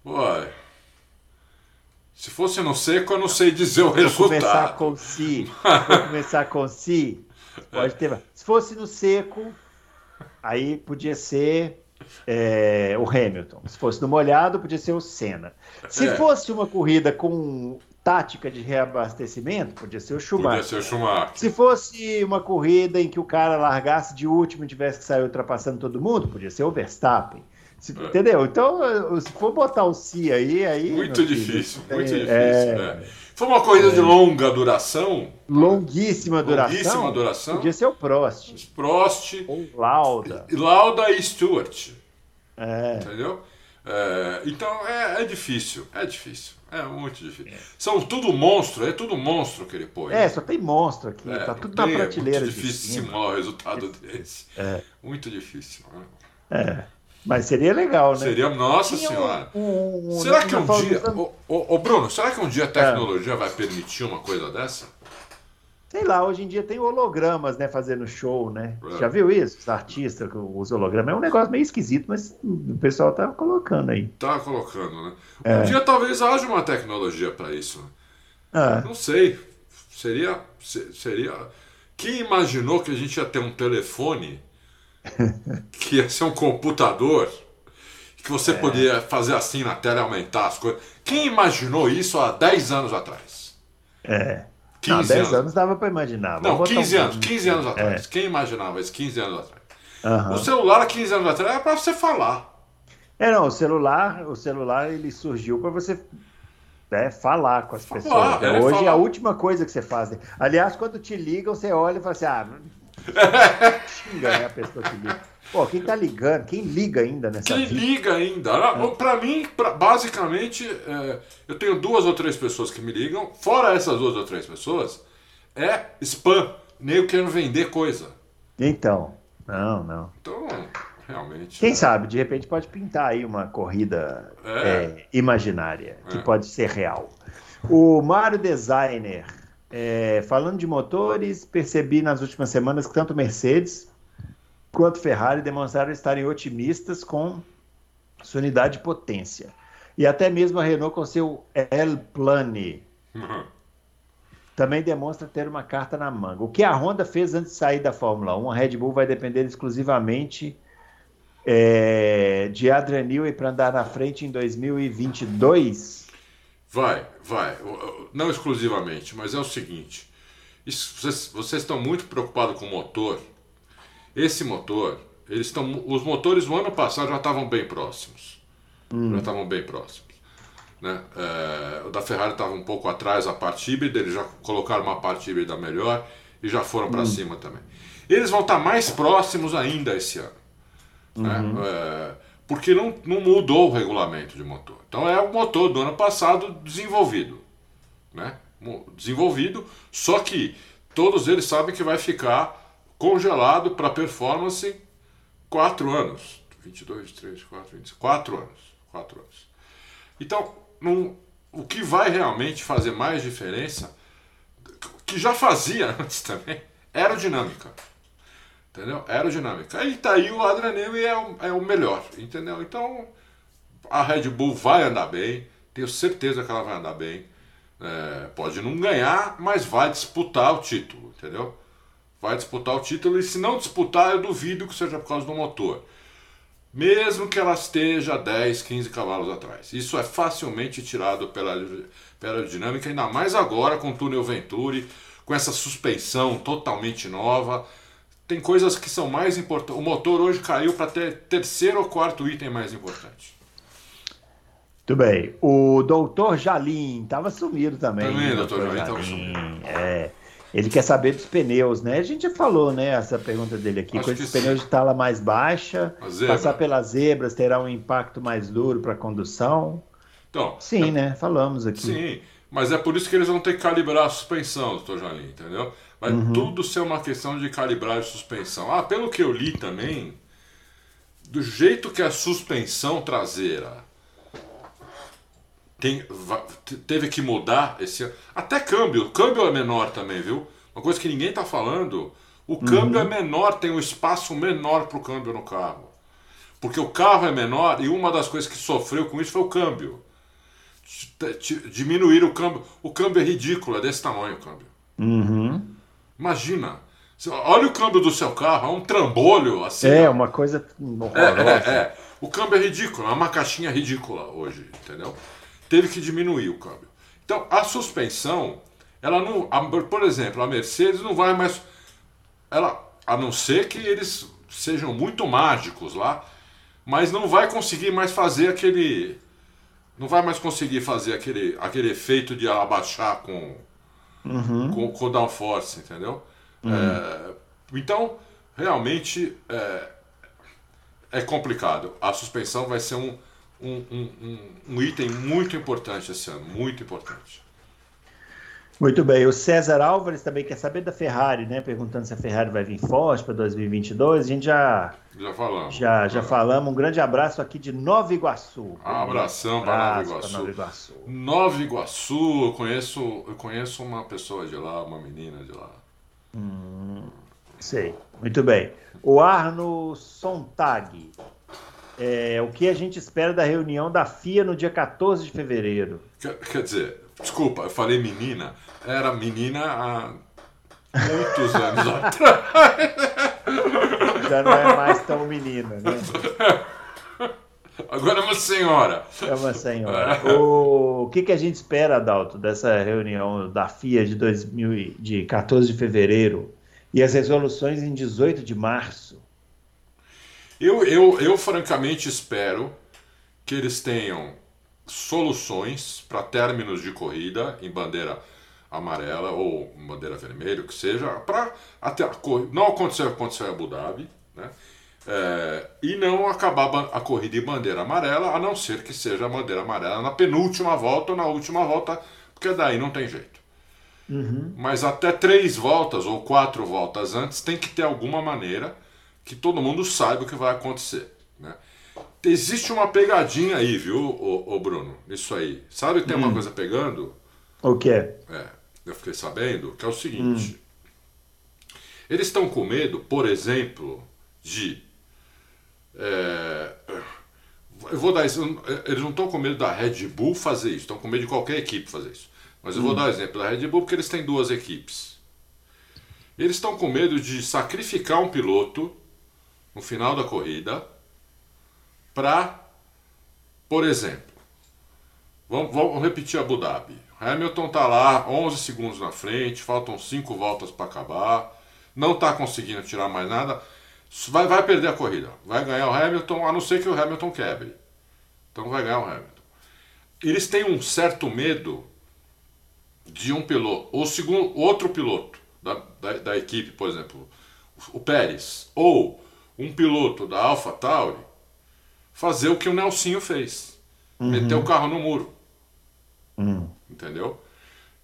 Uai. Se fosse no seco, eu não sei dizer o Vou começar resultado. com si. Vou começar com si. Pode ter. Se fosse no seco, aí podia ser é, o Hamilton. Se fosse no molhado, podia ser o Senna. Se É. fosse uma corrida com tática de reabastecimento, podia ser o Podia Schumacher. ser o Schumacher. Se fosse uma corrida em que o cara largasse de último e tivesse que sair ultrapassando todo mundo, podia ser o Verstappen. Se- É. Entendeu? Então, se for botar o si aí, aí. Muito meu filho, difícil, é- muito difícil. é. é. Foi uma corrida de longa duração. longuíssima duração. Longuíssima duração. Podia ser o Prost. Prost, Ou Lauda. Lauda e Stewart. É. Entendeu? É, então é, é difícil, é difícil, é muito difícil. São tudo monstro, é tudo monstro que ele põe. É, só tem monstro aqui. É, tá tudo tem- na prateleira É muito de difícil cima. simular o resultado desse. É. Muito difícil. né? É. Mas seria legal, né? Seria, nossa Tinha senhora. um- um- Será nós que um dia. Ô, ô, ô, Bruno, será que um dia a tecnologia vai permitir uma coisa dessa? Sei lá, hoje em dia tem hologramas, né, fazendo show, né? É. Já viu isso? Os artistas com os hologramas. É um negócio meio esquisito, mas o pessoal tá colocando aí. Tá colocando, né? Um É. dia talvez haja uma tecnologia para isso. né? Ah, Não sei. Seria, se- seria. Quem imaginou que a gente ia ter um telefone que ia ser um computador que você podia fazer assim na tela e aumentar as coisas? Quem imaginou isso há 10 anos atrás? é. 15 Não, 10 anos. anos dava pra imaginar. Não, Vamos botar 15 um- anos, 15 anos atrás. É. Quem imaginava isso 15 anos atrás? Aham. O celular há 15 anos atrás era para você falar. É, não, o celular, o celular ele surgiu para você né, falar com as Falar, pessoas. né? é, Hoje é falar. a última coisa que você faz. né? Aliás, quando te ligam, você olha e fala assim, ah, xinga né, a pessoa que liga. Pô, quem tá ligando, quem liga ainda nessa Quem vida? liga ainda? Para mim, pra- basicamente, é, eu tenho duas ou três pessoas que me ligam. Fora essas duas ou três pessoas, é spam. Nego querendo vender coisa. Então, não, não. Então, realmente. Quem né? sabe, de repente pode pintar aí uma corrida É. é, imaginária, que É. pode ser real. O Mário Designer, é, falando de motores, percebi nas últimas semanas que tanto Mercedes quanto Ferrari demonstraram estarem otimistas com sua unidade de potência. E até mesmo a Renault com seu L-Plane também demonstra ter uma carta na manga. O que a Honda fez antes de sair da Fórmula 1, a Red Bull vai depender exclusivamente é, de Adrian Newey para andar na frente em 2022. Vai, vai. Não exclusivamente, mas é o seguinte. isso- vocês, vocês estão muito preocupados com o motor. Esse motor, eles estão. Os motores no ano passado já estavam bem próximos. Já estavam bem próximos. Né? É, o da Ferrari estava um pouco atrás a parte híbrida, eles já colocaram uma parte híbrida melhor e já foram para cima também. Eles vão estar mais próximos ainda esse ano. né? É, porque não, não mudou o regulamento de motor. Então é o motor do ano passado desenvolvido. Né? Desenvolvido, só que todos eles sabem que vai ficar congelado para performance 4 anos. 22, 23, 24, 25, 4 anos. 4 anos. Então, não- o que vai realmente fazer mais diferença, que já fazia antes também, aerodinâmica. Entendeu? Aerodinâmica. Aí tá aí o Adrian Newey é o, é o melhor, entendeu? Então, a Red Bull vai andar bem, tenho certeza que ela vai andar bem. É, pode não ganhar, mas vai disputar o título, entendeu? Vai disputar o título e se não disputar, eu duvido que seja por causa do motor. Mesmo que ela esteja 10, 15 cavalos atrás. Isso é facilmente tirado pela, pela aerodinâmica, ainda mais agora com o túnel Venturi, com essa suspensão totalmente nova. Tem coisas que são mais importantes. O motor hoje caiu para ter terceiro ou quarto item mais importante. Muito bem. O doutor Jalim estava sumido também. Também, né, doutor Jalim tava É. Ele quer saber dos pneus, né? A gente já falou, né, essa pergunta dele aqui. Acho sim. pneus de tala mais baixa, passar pelas zebras terá um impacto mais duro para a condução. Então, Sim, né? Falamos aqui. Sim, mas é por isso que eles vão ter que calibrar a suspensão, doutor Jalim, entendeu? Vai tudo ser uma questão de calibrar a suspensão. Ah, pelo que eu li também, do jeito que a suspensão traseira tem, teve que mudar esse ano. Até câmbio, o câmbio é menor também, viu? Uma coisa que ninguém tá falando, o câmbio é menor, tem um espaço menor pro câmbio no carro. Porque o carro é menor e uma das coisas que sofreu com isso foi o câmbio diminuir o câmbio. O câmbio é ridículo, é desse tamanho o câmbio. Uhum. Imagina. Olha o câmbio do seu carro, é um trambolho assim. É, uma coisa É, horrorosa. é, é. O câmbio é ridículo, é uma caixinha ridícula hoje, entendeu? Teve que diminuir o câmbio. Então, a suspensão, ela não. a- por exemplo, a Mercedes não vai mais. Ela, a não ser que eles sejam muito mágicos lá, mas não vai conseguir mais fazer aquele. Não vai mais conseguir fazer aquele, aquele efeito de abaixar com, com, com o downforce, entendeu? É, então, realmente é, é complicado. A suspensão vai ser um, um, um, um, um item muito importante esse ano, muito importante. Muito bem. O César Álvares também quer saber da Ferrari, né? Perguntando se a Ferrari vai vir forte para 2022. A gente já, Já falamos. já, já falamos. Um grande abraço aqui de Nova Iguaçu. Ah, abração para Nova Iguaçu. Nova Iguaçu. Nova Iguaçu, eu conheço, eu conheço uma pessoa de lá, uma menina de lá. Sei. Muito bem. O Arno Sontag. É, o que a gente espera da reunião da FIA no dia 14 de fevereiro? Quer, quer dizer, desculpa, eu falei menina, era menina há muitos anos atrás. Já não é mais tão menina, né? Agora é uma senhora. É uma senhora. O, o que, que a gente espera, Adalto, dessa reunião da FIA de, 2000, e- de 14 de fevereiro e as resoluções em 18 de março? Eu, eu, eu francamente espero que eles tenham soluções para términos de corrida em bandeira amarela ou bandeira vermelha, o que seja, para até a cor- não acontecer o que aconteceu em Abu Dhabi, né? É, e não acabar a corrida em bandeira amarela, a não ser que seja a bandeira amarela na penúltima volta ou na última volta, porque daí não tem jeito. Mas até três voltas ou quatro voltas antes tem que ter alguma maneira que todo mundo saiba o que vai acontecer. Né? Existe uma pegadinha aí, viu, ô, ô Bruno? Isso aí. Sabe que tem uma coisa pegando? O que é? Eu fiquei sabendo que é o seguinte. Eles estão com medo, por exemplo, de. é, eu vou dar isso. Eles não estão com medo da Red Bull fazer isso, estão com medo de qualquer equipe fazer isso. Mas eu vou dar exemplo da Red Bull porque eles têm duas equipes. Eles estão com medo de sacrificar um piloto no final da corrida para, por exemplo, Vamos, vamos repetir Abu Dhabi. Hamilton tá lá 11 segundos na frente, faltam 5 voltas para acabar, não tá conseguindo tirar mais nada, vai, vai perder a corrida. Vai ganhar o Hamilton, a não ser que o Hamilton quebre. Então vai ganhar o Hamilton. Eles têm um certo medo de um piloto, ou segundo outro piloto da, da, da equipe, por exemplo, o Pérez, ou um piloto da Alpha Tauri, fazer o que o Nelsinho fez. Meter o carro no muro. Entendeu?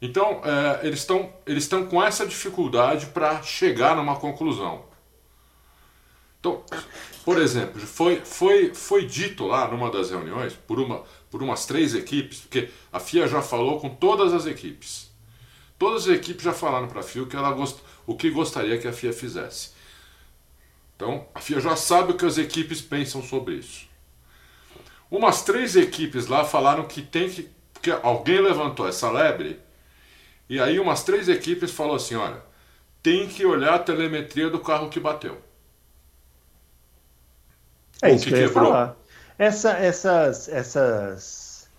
Então, é, eles estão eles estão com essa dificuldade para chegar numa conclusão. Então, por exemplo, foi, foi, foi dito lá numa das reuniões, por, uma, por umas três equipes, porque a FIA já falou com todas as equipes. Todas as equipes já falaram para a FIA o que, ela gost, o que gostaria que a FIA fizesse. Então, a FIA já sabe o que as equipes pensam sobre isso. Umas três equipes lá falaram que tem que. Porque alguém levantou essa lebre, e aí umas três equipes falou assim: olha, tem que olhar a telemetria do carro que bateu. É isso que que, eu ia quebrou. falar. Essa, essas, essas,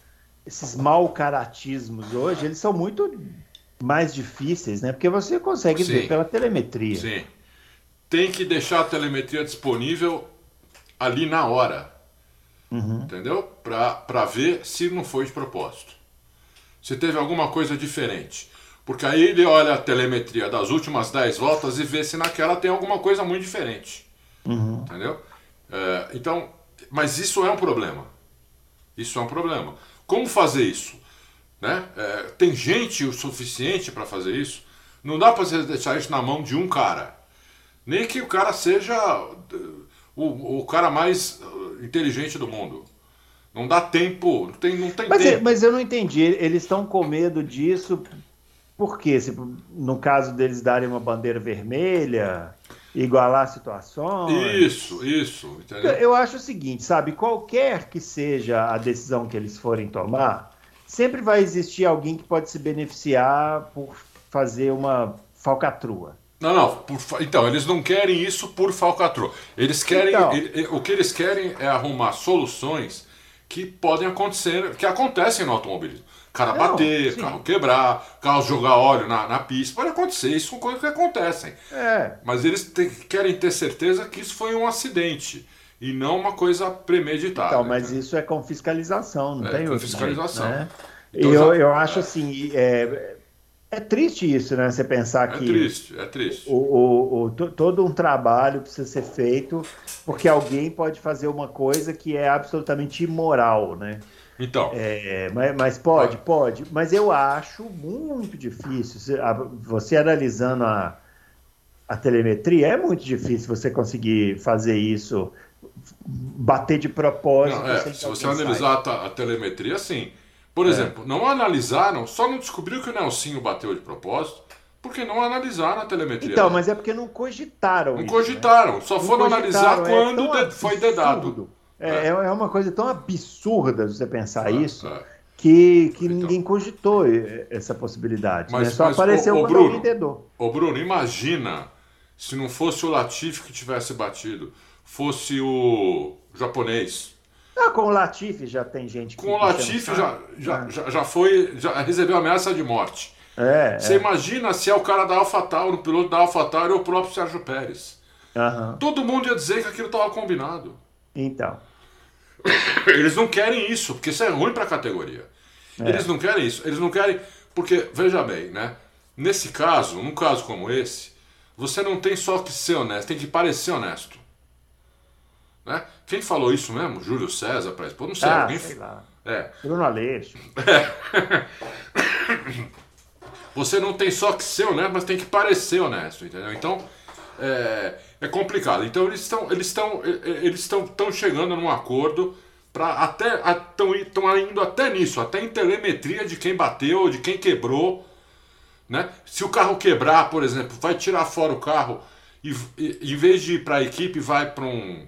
esses mau caratismos hoje, eles são muito mais difíceis, né? Porque você consegue Sim. ver pela telemetria. Sim. Tem que deixar a telemetria disponível ali na hora. Entendeu? Para ver se não foi de propósito. Se teve alguma coisa diferente. Porque aí ele olha a telemetria das últimas 10 voltas e vê se naquela tem alguma coisa muito diferente. Uhum. Entendeu? É, então, mas isso é um problema. Isso é um problema. Como fazer isso? Né? É, tem gente o suficiente para fazer isso? Não dá para deixar isso na mão de um cara. Nem que o cara seja o, o cara mais uh, inteligente do mundo. Não dá tempo, não tem, não tem mas, tempo. mas eu não entendi. Eles estão com medo disso por quê? Se, no caso deles darem uma bandeira vermelha, igualar situações. Isso, isso. Entendeu? Eu acho o seguinte, sabe? Qualquer que seja a decisão que eles forem tomar, sempre vai existir alguém que pode se beneficiar por fazer uma falcatrua. Não, não. Por, então, eles não querem isso por falcatrua. Eles querem. Então. ele- o que eles querem é arrumar soluções que podem acontecer, que acontecem no automobilismo. Cara Não, bater, sim. carro quebrar, carro jogar óleo na, na pista. Pode acontecer, isso são coisas que acontecem. É. Mas eles te- querem ter certeza que isso foi um acidente e não uma coisa premeditada. Então, mas entendeu? isso é com fiscalização, não É, tem com outro fiscalização. né? Então, eu, já- eu acho assim, é, é triste isso, né? Você pensar É que triste, é triste. o, o- o- to- todo um trabalho precisa ser feito porque alguém pode fazer uma coisa que é absolutamente imoral, né? Então, É, mas, mas pode, pode. Mas eu acho muito difícil. Você, analisando a, a telemetria, é muito difícil você conseguir fazer isso, bater de propósito. Não, é, se você analisar a, a telemetria, sim. Por exemplo, não analisaram, só não descobriu que o Nelsinho bateu de propósito, porque não analisaram a telemetria. Então, mas é porque não cogitaram não isso, cogitaram, só né? Não foram analisar cogitaram, é quando tão de- foi dedado. absurdo. É, é uma coisa tão absurda você pensar isso É. que, que Então. ninguém cogitou essa possibilidade. Mas- né? Só mas, apareceu ô, quando Bruno, dedou. Ô Bruno, imagina se não fosse o Latifi que tivesse batido, fosse o japonês. Ah, com o Latifi já tem gente que Com o Latifi já, saco. já, já, já foi, já recebeu ameaça de morte. É, Você é. imagina se é o cara da AlphaTauri, o piloto da AlphaTauri ou o próprio Sérgio Pérez. Aham. Todo mundo ia dizer que aquilo estava combinado. Então. Eles não querem isso, porque isso é ruim para a categoria. É. Eles não querem isso. Eles não querem. Porque, veja bem, né? Nesse caso, num caso como esse, você não tem só que ser honesto, tem que parecer honesto. Né? Quem falou isso mesmo? Júlio César, parece. Pô, não sei, ah, alguém. sei lá. É. Bruno Aleixo. Você não tem só que ser honesto, mas tem que parecer honesto, entendeu? Então é, é complicado. Então eles estão eles estão eles estão estão chegando num acordo para até estão estão indo até nisso, até em telemetria de quem bateu, de quem quebrou, né? Se o carro quebrar, por exemplo, vai tirar fora o carro e, e em vez de ir para a equipe vai para um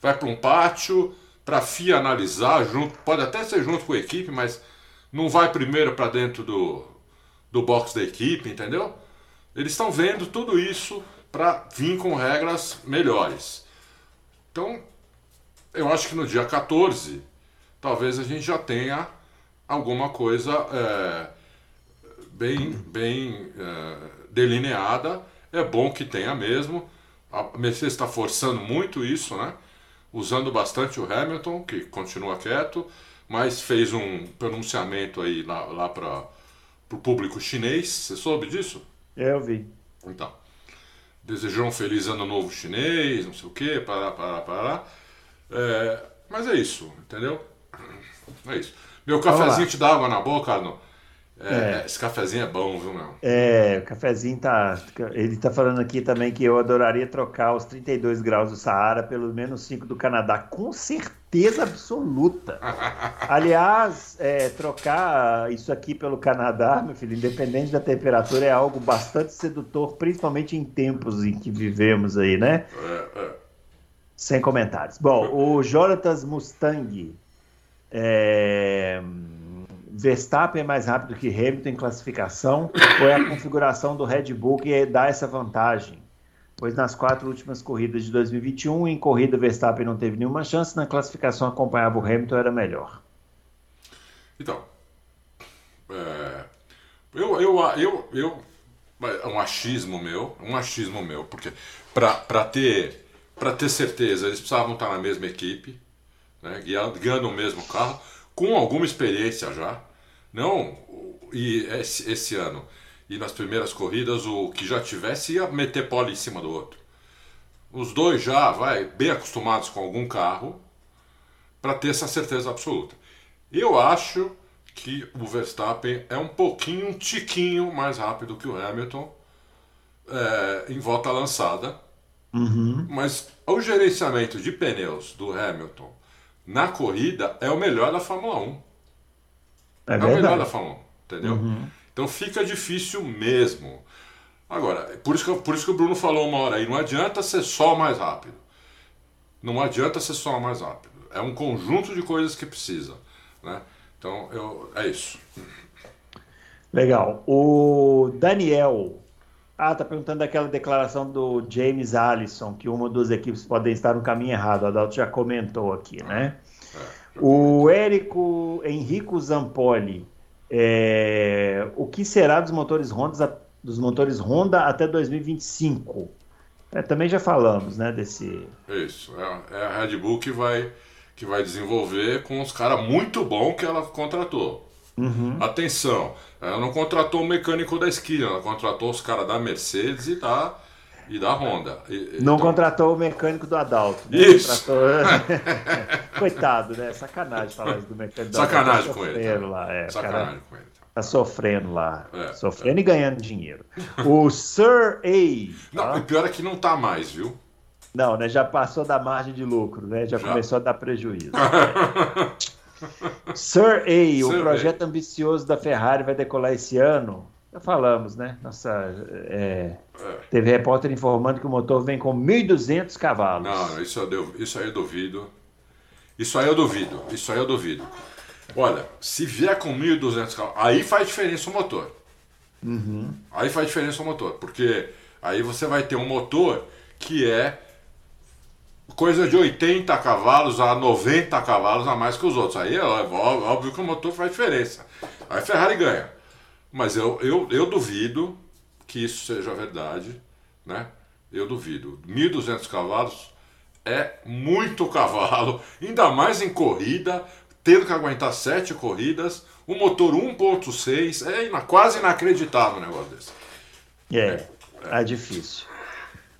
vai para um pátio para a FIA analisar junto, pode até ser junto com a equipe, mas não vai primeiro para dentro do, do box da equipe, entendeu? Eles estão vendo tudo isso para vir com regras melhores. Então, eu acho que no dia 14, talvez a gente já tenha alguma coisa é, bem, bem é, delineada. É bom que tenha mesmo. A Mercedes está forçando muito isso, né? Usando bastante o Hamilton, que continua quieto, mas fez um pronunciamento aí lá, lá para o público chinês. Você soube disso? Eu vi. Então, desejou um feliz ano novo chinês, não sei o quê, pará, pará, pará. É, mas é isso, entendeu? É isso. Meu cafezinho te dá água na boca, Arno? É, É. Esse cafezinho é bom, viu, meu? É, o cafezinho tá. Ele tá falando aqui também que eu adoraria trocar os 32 graus do Saara pelo menos 5 do Canadá. Com certeza absoluta. Aliás, é, trocar isso aqui pelo Canadá, meu filho, independente da temperatura, é algo bastante sedutor, principalmente em tempos em que vivemos aí, né? É, é. Sem comentários. Bom, o Jonatas Mustang. É... Verstappen é mais rápido que Hamilton em classificação ou é a configuração do Red Bull que dá essa vantagem? Pois nas quatro últimas corridas de 2021, em corrida Verstappen não teve nenhuma chance, na classificação acompanhava o Hamilton, era melhor. Então, é, eu, eu, eu, eu, é um achismo meu, um achismo meu, porque para ter, pra ter certeza eles precisavam estar na mesma equipe, né, guiando, guiando o mesmo carro, com alguma experiência já, não, e esse, esse ano, e nas primeiras corridas o que já tivesse ia meter pole em cima do outro. Os dois já, vai, bem acostumados com algum carro, para ter essa certeza absoluta. Eu acho que o Verstappen é um pouquinho, um tiquinho mais rápido que o Hamilton é, em volta lançada. Uhum. Mas o gerenciamento de pneus do Hamilton na corrida é o melhor da Fórmula 1. É, É, o melhor da Fórmula 1, entendeu? Uhum. Então fica difícil mesmo. Agora, por isso, que, por isso que o Bruno falou uma hora aí, não adianta ser só mais rápido. Não adianta ser só mais rápido. É um conjunto de coisas que precisa. Né? Então, eu, é isso. Legal. O Daniel. Ah, tá perguntando daquela declaração do James Allison, que uma das equipes podem estar no caminho errado. O Adalto já comentou aqui, né? É, O Érico Henrico Zampoli. é, o que será dos motores Honda, dos motores Honda até 2025? É, também já falamos, né, desse... é isso. É, é a Red Bull que vai, que vai desenvolver com os caras muito bons que ela contratou. Uhum. Atenção, ela não contratou o mecânico da esquina, ela contratou os caras da Mercedes e da, e da Honda. E- Não então- contratou o mecânico do Adalto. né? Isso. Contratou- Coitado, né? Sacanagem falar isso do mecânico do Sacanagem Adalto. com ele. Tá? lá, é, o Sacanagem cara com ele. tá? tá sofrendo lá. É, sofrendo e ganhando dinheiro. O Sir A. Não, tá? o pior é que não tá mais, viu? Não, né? Já passou da margem de lucro, né? Já, Já. começou a dar prejuízo. Sir A, o projeto ambicioso da Ferrari vai decolar esse ano. Já falamos, né? Nossa, é, É. teve repórter informando que o motor vem com 1.200 cavalos. Não, isso eu, isso aí eu duvido. Isso aí eu duvido. Isso aí eu duvido. Olha, se vier com 1.200 cavalos, aí faz diferença o motor. Uhum. Aí faz diferença o motor, porque aí você vai ter um motor que é coisa de 80 cavalos a 90 cavalos a mais que os outros. Aí é óbvio, que o motor faz diferença. Aí a Ferrari ganha. Mas eu, eu, eu duvido que isso seja verdade, né? Eu duvido. 1.200 cavalos é muito cavalo, ainda mais em corrida, tendo que aguentar sete corridas, o motor 1.6, é quase inacreditável um negócio desse. É, é difícil.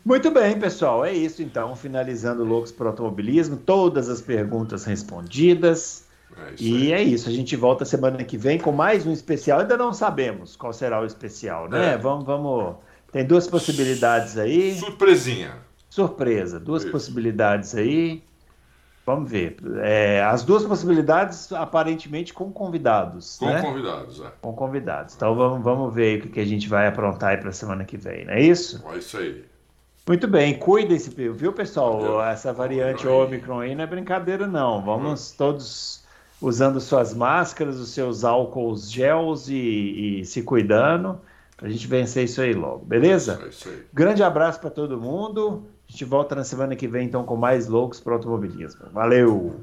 Muito bem, pessoal. É isso então. Finalizando Loucos para Automobilismo. Todas as perguntas respondidas. É E é isso. A gente volta semana que vem com mais um especial. Ainda não sabemos qual será o especial, né? É. Vamos, vamos. Tem duas possibilidades aí. Surpresinha. Surpresa. Duas Isso. possibilidades aí. Vamos ver. É, as duas possibilidades, aparentemente, com convidados. Com né? convidados, é. Com convidados. Então vamos, vamos ver aí o que, que a gente vai aprontar aí para semana que vem, não é isso? É isso aí. Muito bem, cuidem-se, viu, pessoal? Essa variante. Omicron aí não é brincadeira, não. Vamos todos usando suas máscaras, os seus álcools gels e, e se cuidando pra gente vencer isso aí logo, beleza? É isso aí. Grande abraço para todo mundo. A gente volta na semana que vem, então, com mais loucos para automobilismo. Valeu!